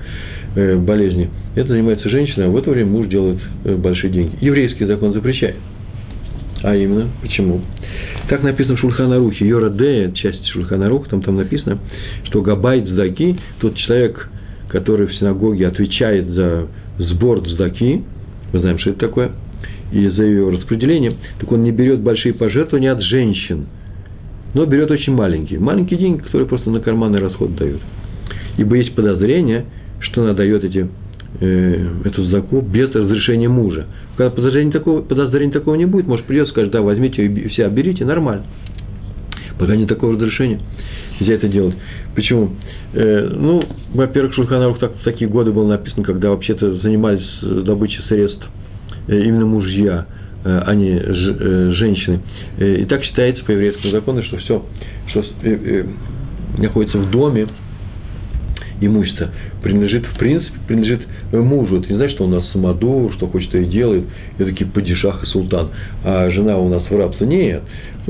Э, болезни, это занимается женщина, а в это время муж делает э, большие деньги. Еврейский закон запрещает. А именно, почему? Так написано в Шульханарухе, Йора Дея, часть Шульханаруха, там, там написано, что Габайт Здаки, тот человек, который в синагоге отвечает за сбор Здаки, мы знаем, что это такое, и за ее распределение, так он не берет большие пожертвования от женщин, но берет очень маленькие. Маленькие деньги, которые просто на карманный расход дают. Ибо есть подозрение – что она дает эти, э, эту заку без разрешения мужа. Когда подозрения такого, подозрения такого не будет, может придется сказать, да, возьмите ее все, берите, нормально. Пока нет такого разрешения, нельзя это делать. Почему? Э, ну, во-первых, Шульханарух так, в такие годы было написано, когда вообще-то занимались добычей средств э, именно мужья, э, а не э, женщины. Э, и так считается по еврейскому закону, что все, что э, э, находится в доме, имущество принадлежит, в принципе, принадлежит мужу. Это не значит, что у нас самодур, что хочет, и делает, и такие падишах и султан, а жена у нас в рабстве. Нет.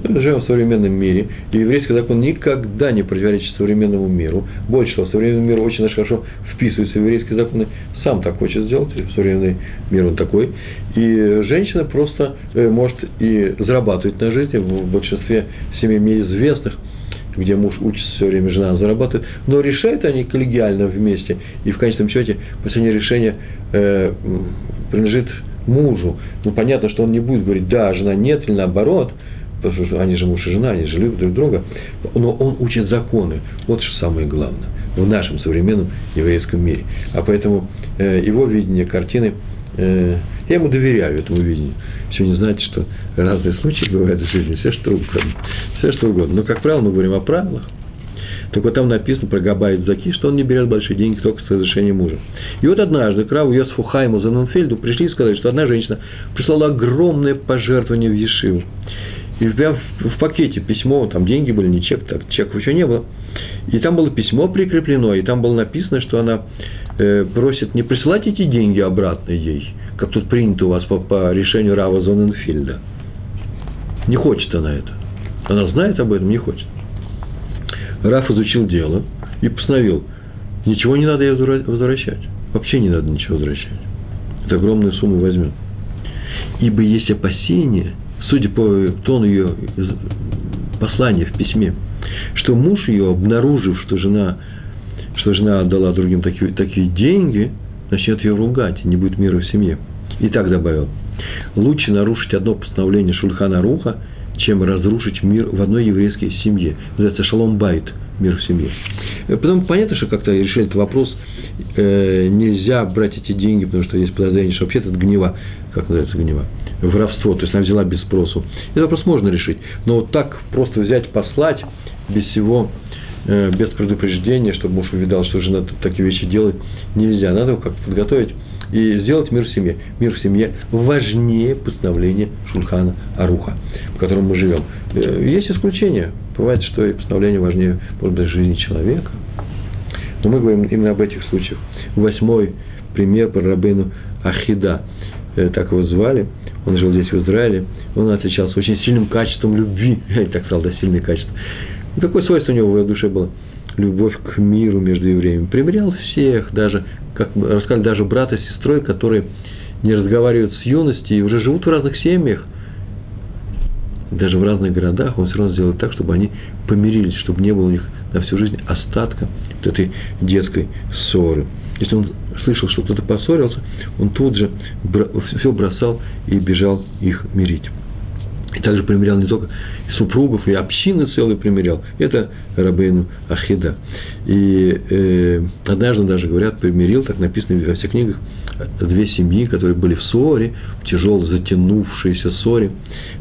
Мы живем в современном мире, и еврейский закон никогда не противоречит современному миру. Больше того, современный мир очень хорошо вписывается в еврейские законы, сам так хочет сделать, современный мир он такой. И женщина просто э, может и зарабатывать на жизнь, в большинстве семей мне известных – где муж учится все время, жена зарабатывает, но решают они коллегиально вместе, и в конечном счете последнее решение э, принадлежит мужу. Ну, понятно, что он не будет говорить, да, жена нет, или наоборот, потому что они же муж и жена, они же любят друг друга, но он учит законы. Вот что самое главное в нашем современном еврейском мире. А поэтому э, его видение картины, э, я ему доверяю этому видению еще не знаете, что разные случаи бывают в жизни, все что угодно. Все что угодно. Но, как правило, мы говорим о правилах. Вот там написано про Габайт Заки, что он не берет большие деньги только с разрешения мужа. И вот однажды к Раву Йосифу Хайму Заненфельду пришли и сказали, что одна женщина прислала огромное пожертвование в Ешиву. И прям в пакете письмо, там деньги были, не чек, так чеков еще не было. И там было письмо прикреплено, и там было написано, что она э, просит не присылать эти деньги обратно ей, как тут принято у вас по, по решению Рава Зоненфильда. Не хочет она это. Она знает об этом, не хочет. Раф изучил дело и постановил, ничего не надо ей возвращать. Вообще не надо ничего возвращать. Это огромную сумму возьмет. Ибо есть опасения, судя по тону ее послания в письме, что муж ее, обнаружив, что жена, что жена отдала другим такие, такие деньги – начнет ее ругать, и не будет мира в семье. И так добавил, лучше нарушить одно постановление Шульхана Руха, чем разрушить мир в одной еврейской семье. Называется Шалом Байт, мир в семье. Э, потом понятно, что как-то решили этот вопрос, э, нельзя брать эти деньги, потому что есть подозрение, что вообще это гнева, как называется гнева, воровство, то есть она взяла без спросу. Этот вопрос можно решить, но вот так просто взять, послать, без всего без предупреждения, чтобы муж увидал, что жена такие вещи делает, нельзя. Надо его как-то подготовить и сделать мир в семье. Мир в семье важнее постановления Шульхана Аруха, в котором мы живем. Э, есть исключения. Бывает, что и постановление важнее, может быть, жизни человека. Но мы говорим именно об этих случаях. Восьмой пример про рабыну Ахида. Э, так его звали. Он жил здесь, в Израиле. Он отличался очень сильным качеством любви. Я так сказал, да, сильное качество. Какое свойство у него в его душе было? Любовь к миру между евреями. Примерял всех, даже, как рассказали, даже брата с сестрой, которые не разговаривают с юности и уже живут в разных семьях, даже в разных городах, он все равно сделает так, чтобы они помирились, чтобы не было у них на всю жизнь остатка вот этой детской ссоры. Если он слышал, что кто-то поссорился, он тут же все бросал и бежал их мирить. И также примерял не только супругов, и общины целые примерял. Это Рабейну Ахида. И э, однажды даже, говорят, примирил, так написано во всех книгах, две семьи, которые были в ссоре, в тяжелой затянувшейся ссоре,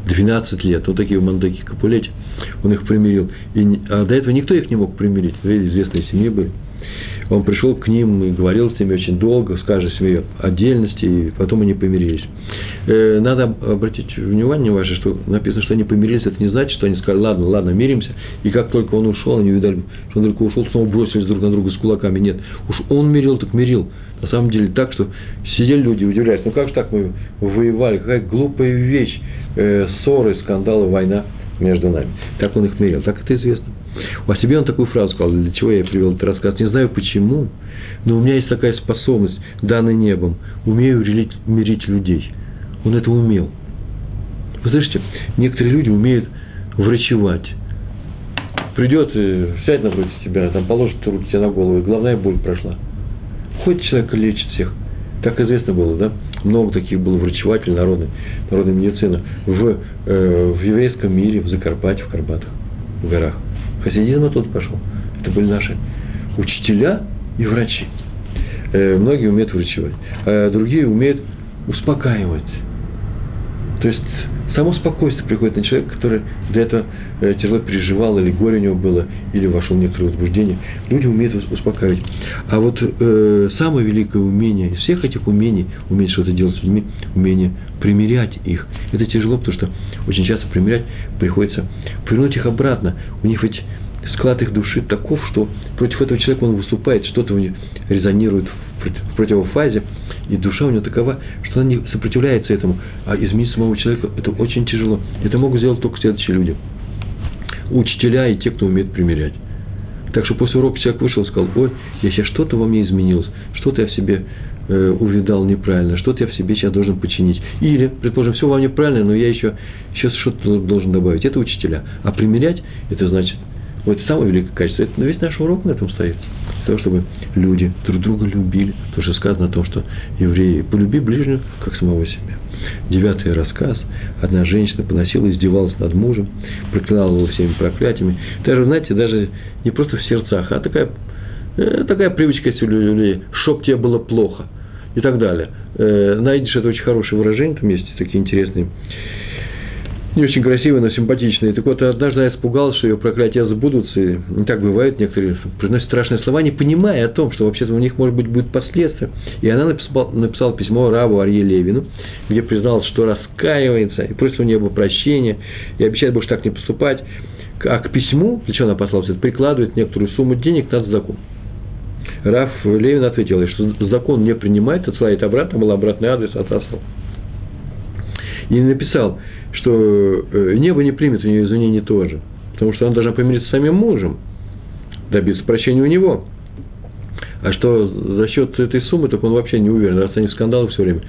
12 лет. Вот такие мандеки Капулети. Он их примирил. И, а до этого никто их не мог примирить. Две известные семьи были. Он пришел к ним и говорил с ними очень долго, с каждой семьей отдельности, и потом они помирились. Э, надо обратить внимание ваше, что написано, что они помирились, это не значит, что они сказали, ладно, ладно, миримся, и как только он ушел, они увидали, что он только ушел, снова бросились друг на друга с кулаками. Нет, уж он мирил, так мирил. На самом деле так, что сидели люди, удивляются, ну как же так мы воевали, какая глупая вещь, э, ссоры, скандалы, война между нами. Так он их мирил, так это известно. О себе он такую фразу сказал, для чего я привел этот рассказ. Не знаю почему, но у меня есть такая способность, данная небом. Умею мирить, людей. Он это умел. Вы слышите, некоторые люди умеют врачевать. Придет, сядь напротив тебя, там положит руки тебе на голову, и головная боль прошла. Ходит человек лечит всех. Так известно было, да? Много таких было врачевателей народной, народной медицины в, э, в еврейском мире, в Закарпатье, в Карпатах, в горах. Хасидизм оттуда пошел. Это были наши учителя и врачи. Э, многие умеют врачевать, а другие умеют успокаивать. То есть само спокойствие приходит на человека, который до этого э, тяжело переживал, или горе у него было, или вошел в некоторое возбуждение. Люди умеют успокаивать. А вот э, самое великое умение из всех этих умений, уметь что-то делать с людьми, умение примирять их. Это тяжело, потому что очень часто примирять приходится вернуть их обратно. У них ведь склад их души таков, что против этого человека он выступает, что-то у него резонирует в противофазе, и душа у него такова, что она не сопротивляется этому. А изменить самого человека – это очень тяжело. Это могут сделать только следующие люди. Учителя и те, кто умеет примирять. Так что после урока человек вышел и сказал, ой, я сейчас что-то во мне изменилось, что-то я в себе э, увидал неправильно, что-то я в себе сейчас должен починить. Или, предположим, все во мне правильно, но я еще, еще что-то должен добавить. Это учителя. А примерять, это значит – вот самое великое качество. Это весь наш урок на этом стоит. Для того, чтобы люди друг друга любили. То, что сказано о том, что евреи полюби ближнего, как самого себя. Девятый рассказ. Одна женщина поносила, издевалась над мужем, проклинала его всеми проклятиями. Даже, знаете, даже не просто в сердцах, а такая, э, такая привычка есть у людей, чтоб тебе было плохо и так далее. Э, найдешь это очень хорошее выражение, там есть такие интересные не очень красивые, но симпатичные. Так вот, однажды я испугался, что ее проклятия забудутся. И так бывает, некоторые произносят страшные слова, не понимая о том, что вообще-то у них, может быть, будет последствия. И она написала, написала письмо Раву Арье Левину, где призналась, что раскаивается, и просит у нее прощения, и обещает больше так не поступать. А к письму, чего она послала прикладывает некоторую сумму денег на закон. Раф Левин ответил, что закон не принимает, отсылает обратно, был обратный адрес, отослал. И написал, что э, небо не примет у нее извинений тоже. Потому что она должна помириться с самим мужем, добиться прощения у него. А что за счет этой суммы, так он вообще не уверен, раз они скандалы все время.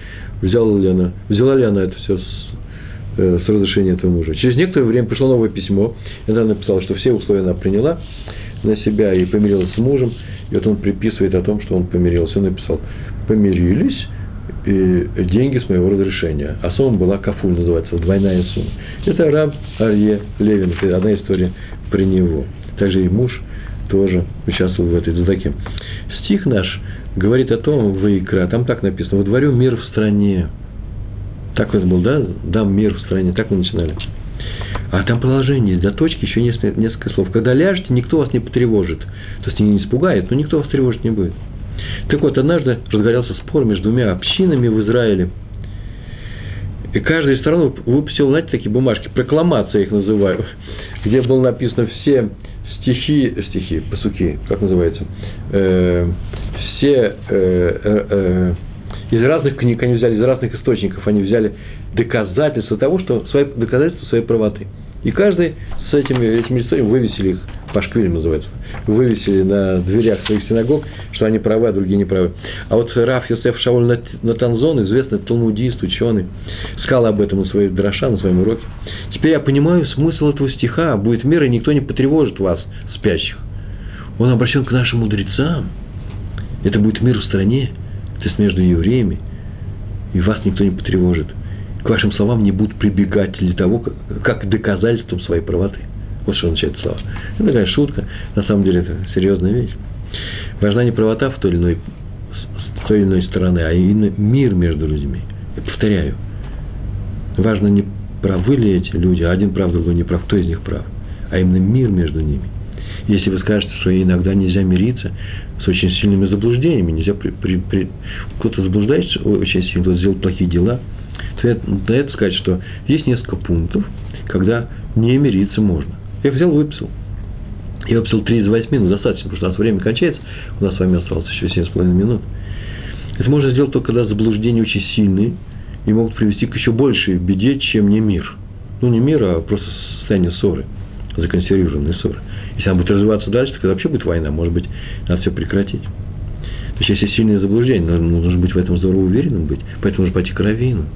Взяла ли она, взяла ли она это все с, э, с разрешения этого мужа. Через некоторое время пришло новое письмо, и она написала, что все условия она приняла на себя и помирилась с мужем. И вот он приписывает о том, что он помирился. Он написал, помирились, деньги с моего разрешения. А сумма была кафуль, называется, двойная сумма. Это раб Арье Левин, это одна история при него. Также и муж тоже участвовал в этой дзадаке. Стих наш говорит о том, в Икра, там так написано, «Водворю мир в стране». Так это был, да? Дам мир в стране, так мы начинали. А там продолжение для точки еще несколько слов. Когда ляжете, никто вас не потревожит. То есть не испугает, но никто вас тревожить не будет. Так вот, однажды разгорелся спор между двумя общинами в Израиле. И каждая из сторон выпустила, знаете, такие бумажки, прокламация их называю, где было написано все стихи, стихи, посуки, как называется, э, все э, э, э, из разных книг они взяли, из разных источников они взяли доказательства того, что свои, доказательства своей правоты. И каждый с этими, этими историями вывесили их, пашквилем называется, вывесили на дверях своих синагог, что они правы, а другие не правы. А вот Раф Йосеф Шауль Натанзон, известный талмудист, ученый, сказал об этом на своей дроша, на своем уроке. Теперь я понимаю смысл этого стиха. Будет мир, и никто не потревожит вас, спящих. Он обращен к нашим мудрецам. Это будет мир в стране, то есть между евреями, и вас никто не потревожит. К вашим словам не будут прибегать для того, как, как доказательством своей правоты. Вот что означает слова. Это такая шутка, на самом деле это серьезная вещь. Важна не правота в той или иной, с той или иной стороны, а именно мир между людьми. Я повторяю, важно не правы ли эти люди, а один прав, другой не прав, кто из них прав, а именно мир между ними. Если вы скажете, что иногда нельзя мириться с очень сильными заблуждениями, нельзя при, при, при, кто-то заблуждается очень сильно, кто-то сделал плохие дела, то на это сказать, что есть несколько пунктов, когда не мириться можно. Я взял, выписал. Я выписал 3 из 8, ну достаточно, потому что у нас время кончается, у нас с вами осталось еще 7,5 минут. Это можно сделать только когда заблуждения очень сильные и могут привести к еще большей беде, чем не мир. Ну, не мир, а просто состояние ссоры, законсервированной ссоры. Если она будет развиваться дальше, то когда вообще будет война, может быть, надо все прекратить. То есть, если сильные заблуждения, нужно быть в этом здорово уверенным быть, поэтому нужно пойти к раввину.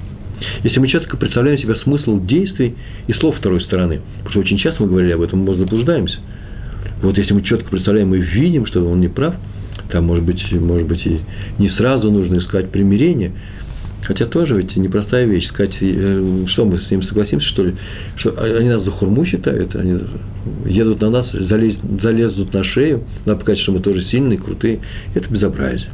Если мы четко представляем себе смысл действий и слов второй стороны, потому что очень часто мы говорили об этом, мы заблуждаемся. Вот если мы четко представляем и видим, что он не прав, там, может быть, может быть, и не сразу нужно искать примирение, Хотя тоже ведь непростая вещь. Сказать, э, что мы с ним согласимся, что ли? Что они нас за хурму считают, они едут на нас, залез, залезут на шею, надо показать, что мы тоже сильные, крутые. Это безобразие.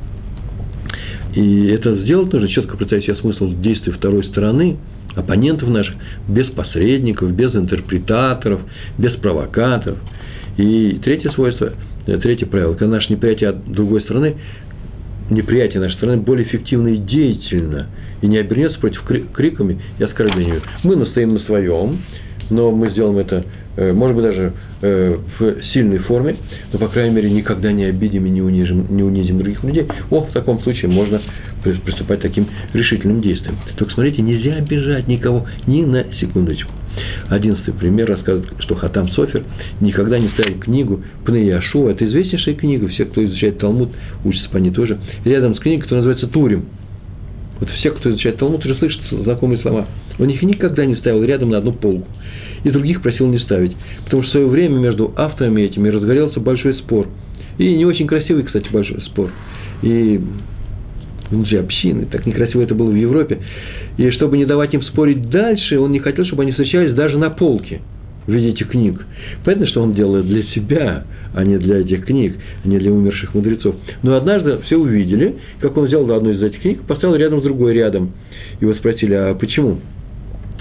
И это сделать нужно, четко представить себе смысл действий второй стороны, оппонентов наших, без посредников, без интерпретаторов, без провокаторов. И третье свойство, э, третье правило, когда наше неприятие от другой стороны, неприятие нашей стороны более эффективно и деятельно, и не обернется против криками и оскорблениями. Мы настоим на своем, но мы сделаем это, может быть, даже э, в сильной форме, но, по крайней мере, никогда не обидим и не унизим, не унизим других людей. О, в таком случае можно приступать к таким решительным действиям. Только смотрите, нельзя обижать никого ни на секундочку. Одиннадцатый пример рассказывает, что Хатам Софер никогда не ставил книгу Пнеяшу. Это известнейшая книга, все, кто изучает Талмуд, учатся по ней тоже. Рядом с книгой, которая называется Турим. Вот все, кто изучает Талмуд, уже слышат знакомые слова. Он их никогда не ставил рядом на одну полку. И других просил не ставить. Потому что в свое время между авторами этими разгорелся большой спор. И не очень красивый, кстати, большой спор. И внутри общины, так некрасиво это было в Европе. И чтобы не давать им спорить дальше, он не хотел, чтобы они встречались даже на полке в виде этих книг. Понятно, что он делает для себя, а не для этих книг, а не для умерших мудрецов. Но однажды все увидели, как он взял одну из этих книг, поставил рядом с другой рядом. Его спросили, а почему?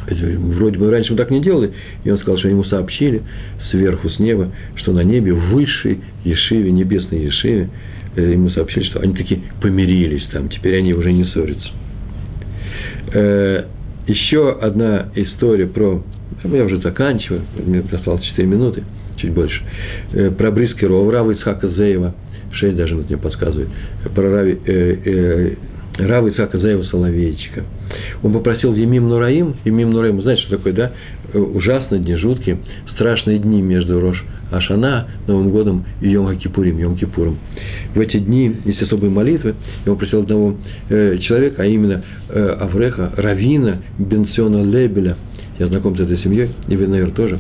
Вроде бы раньше мы так не делали. И он сказал, что ему сообщили сверху, с неба, что на небе в высшей Ешиве, небесной Ешиве, э, ему сообщили, что они таки помирились там, теперь они уже не ссорятся. Э, еще одна история про... Я уже заканчиваю, мне осталось 4 минуты, чуть больше. Э, про Брискерова, Рава Ицхака Зеева, 6 даже мне подсказывает, про Рави, э, э, Рава Ицхака Зеева Соловейчика. Он попросил Емим Нураим, Емим Нураим, знаете, что такое, да? Ужасные дни, жуткие, страшные дни между Рош Ашана, Новым годом и Йом Кипурим, Йом Кипуром. В эти дни есть особые молитвы. Я попросил одного э, человека, а именно э, Авреха, Равина Бенсиона Лебеля, я знаком с этой семьей, и вы, наверное, тоже,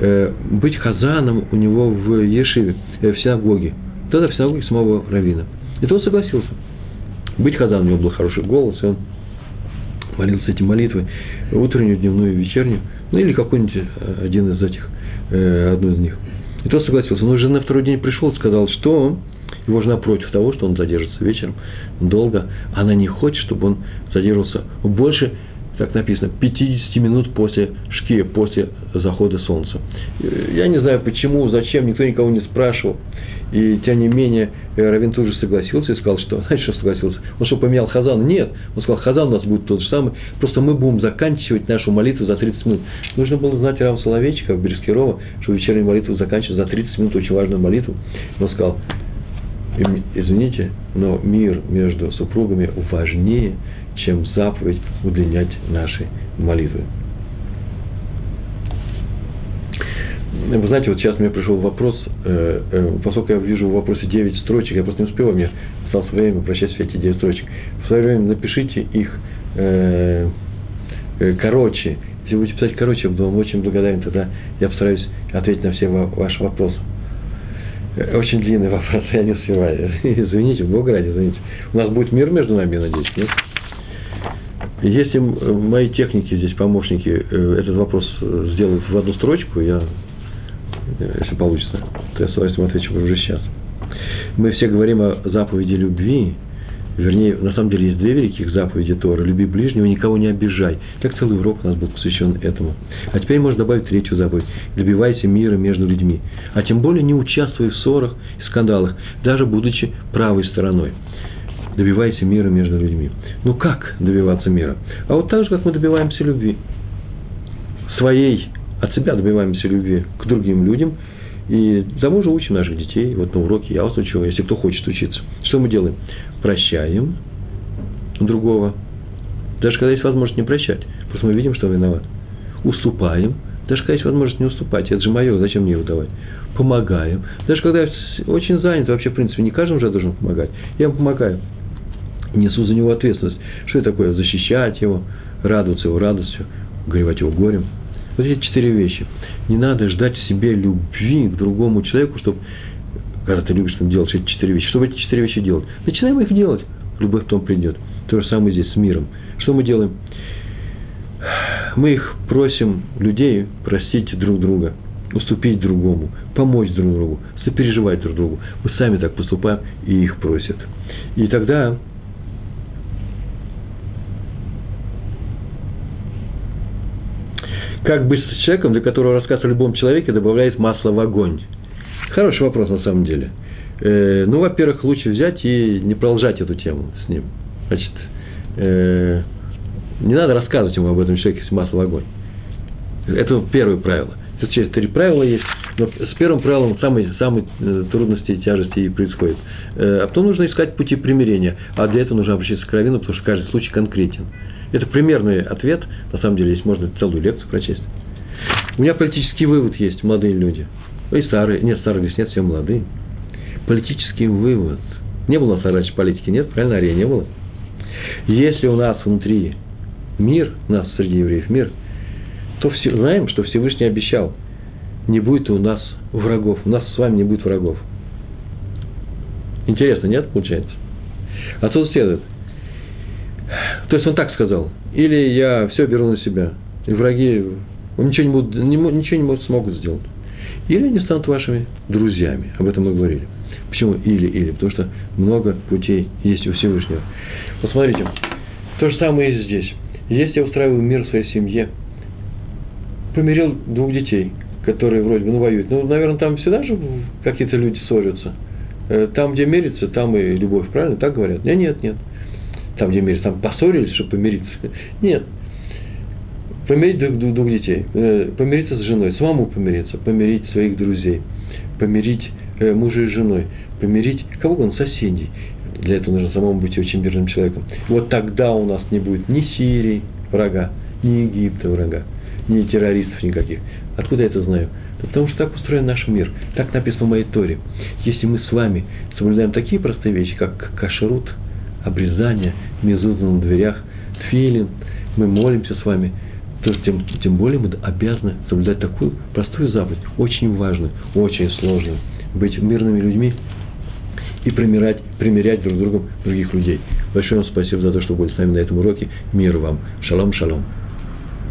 э, быть хазаном у него в Ешиве, э, в синагоге. Тогда в синагоге самого Равина. И тот согласился. Быть хазаном, у него был хороший голос, и он молился эти молитвы, утреннюю, дневную, вечернюю, ну или какой-нибудь э, один из этих, э, одну из них. И тот согласился. Но уже на второй день пришел сказал, что его жена против того, что он задержится вечером долго. Она не хочет, чтобы он задерживался больше, так написано, 50 минут после шки, после захода солнца. Я не знаю почему, зачем, никто никого не спрашивал. И тем не менее, Равин тоже согласился и сказал, что, знаете, что согласился? Он что, поменял Хазан? Нет. Он сказал, Хазан у нас будет тот же самый, просто мы будем заканчивать нашу молитву за 30 минут. Нужно было знать Рам Соловейчика, Берескирова, что вечернюю молитву заканчивать за 30 минут, очень важную молитву. Он сказал, извините, но мир между супругами важнее, чем заповедь удлинять наши молитвы. Вы знаете, вот сейчас мне пришел вопрос, э, э, поскольку я вижу в вопросе 9 строчек, я просто не успел, мне осталось время прочесть все эти 9 строчек. В свое время напишите их э, короче. Если будете писать короче, я буду вам очень благодарен, тогда я постараюсь ответить на все ваши вопросы. Очень длинный вопрос, я не успеваю. Извините, Бог ради, извините. У нас будет мир между нами, надеюсь, нет? Если мои техники здесь, помощники, э, этот вопрос сделают в одну строчку, я если получится, то я с удовольствием отвечу уже сейчас. Мы все говорим о заповеди любви, вернее, на самом деле есть две великих заповеди Тора. Люби ближнего, никого не обижай. Как целый урок у нас был посвящен этому. А теперь можно добавить третью заповедь. Добивайся мира между людьми. А тем более не участвуй в ссорах и скандалах, даже будучи правой стороной. Добивайся мира между людьми. Ну как добиваться мира? А вот так же, как мы добиваемся любви. Своей от себя добиваемся любви к другим людям, и тому же учим наших детей. Вот на уроке я вас учу, если кто хочет учиться. Что мы делаем? Прощаем другого, даже когда есть возможность не прощать, просто мы видим, что он виноват. Уступаем, даже когда есть возможность не уступать, это же мое, зачем мне его давать? Помогаем, даже когда я очень занят, вообще, в принципе, не каждому же должен помогать, я помогаю. Несу за него ответственность. Что это такое? Защищать его, радоваться его радостью, горевать его горем – вот эти четыре вещи. Не надо ждать в себе любви к другому человеку, чтобы, когда ты любишь там делать эти четыре вещи, чтобы эти четыре вещи делать. Начинаем их делать, любовь потом придет. То же самое здесь с миром. Что мы делаем? Мы их просим, людей, простить друг друга, уступить другому, помочь друг другу, сопереживать друг другу. Мы сами так поступаем и их просят. И тогда Как быть с человеком, для которого рассказ о любом человеке добавляет масло в огонь? Хороший вопрос на самом деле. Э, ну, во-первых, лучше взять и не продолжать эту тему с ним. Значит, э, не надо рассказывать ему об этом человеке с масло в огонь. Это первое правило. Тут через три правила есть, но с первым правилом самые, самые э, трудности и тяжести и происходят. Э, а потом нужно искать пути примирения, а для этого нужно обращаться к раввину, потому что каждый случай конкретен. Это примерный ответ, на самом деле, есть можно целую лекцию прочесть. У меня политический вывод есть, молодые люди. И старые, нет, старые здесь нет, все молодые. Политический вывод. Не было у нас раньше политики, нет, правильно, Ария, не было. Если у нас внутри мир, у нас среди евреев мир, то все, знаем, что Всевышний обещал, не будет у нас врагов, у нас с вами не будет врагов. Интересно, нет, получается? Отсюда следует, то есть он так сказал. Или я все беру на себя. И враги ничего не, будут, ничего не смогут сделать. Или они станут вашими друзьями. Об этом мы говорили. Почему или-или? Потому что много путей есть у Всевышнего. Посмотрите, то же самое и здесь. Если я устраиваю мир в своей семье, помирил двух детей, которые вроде бы ну, воюют. Ну, наверное, там всегда же какие-то люди ссорятся. Э, там, где мирится, там и любовь, правильно? Так говорят? Нет, нет, нет там, где мирятся, там поссорились, чтобы помириться. Нет. Помирить двух, двух детей, э, помириться с женой, самому помириться, помирить своих друзей, помирить э, мужа и женой, помирить кого угодно, соседей. Для этого нужно самому быть очень мирным человеком. Вот тогда у нас не будет ни Сирии врага, ни Египта врага, ни террористов никаких. Откуда я это знаю? Да потому что так устроен наш мир. Так написано в моей Торе. Если мы с вами соблюдаем такие простые вещи, как кашрут – обрезание, мезуза на дверях, тфилин, мы молимся с вами, то тем, тем более мы обязаны соблюдать такую простую заповедь, очень важную, очень сложную, быть мирными людьми и примирять, примирять друг с другом других людей. Большое вам спасибо за то, что были с нами на этом уроке. Мир вам. Шалом, шалом.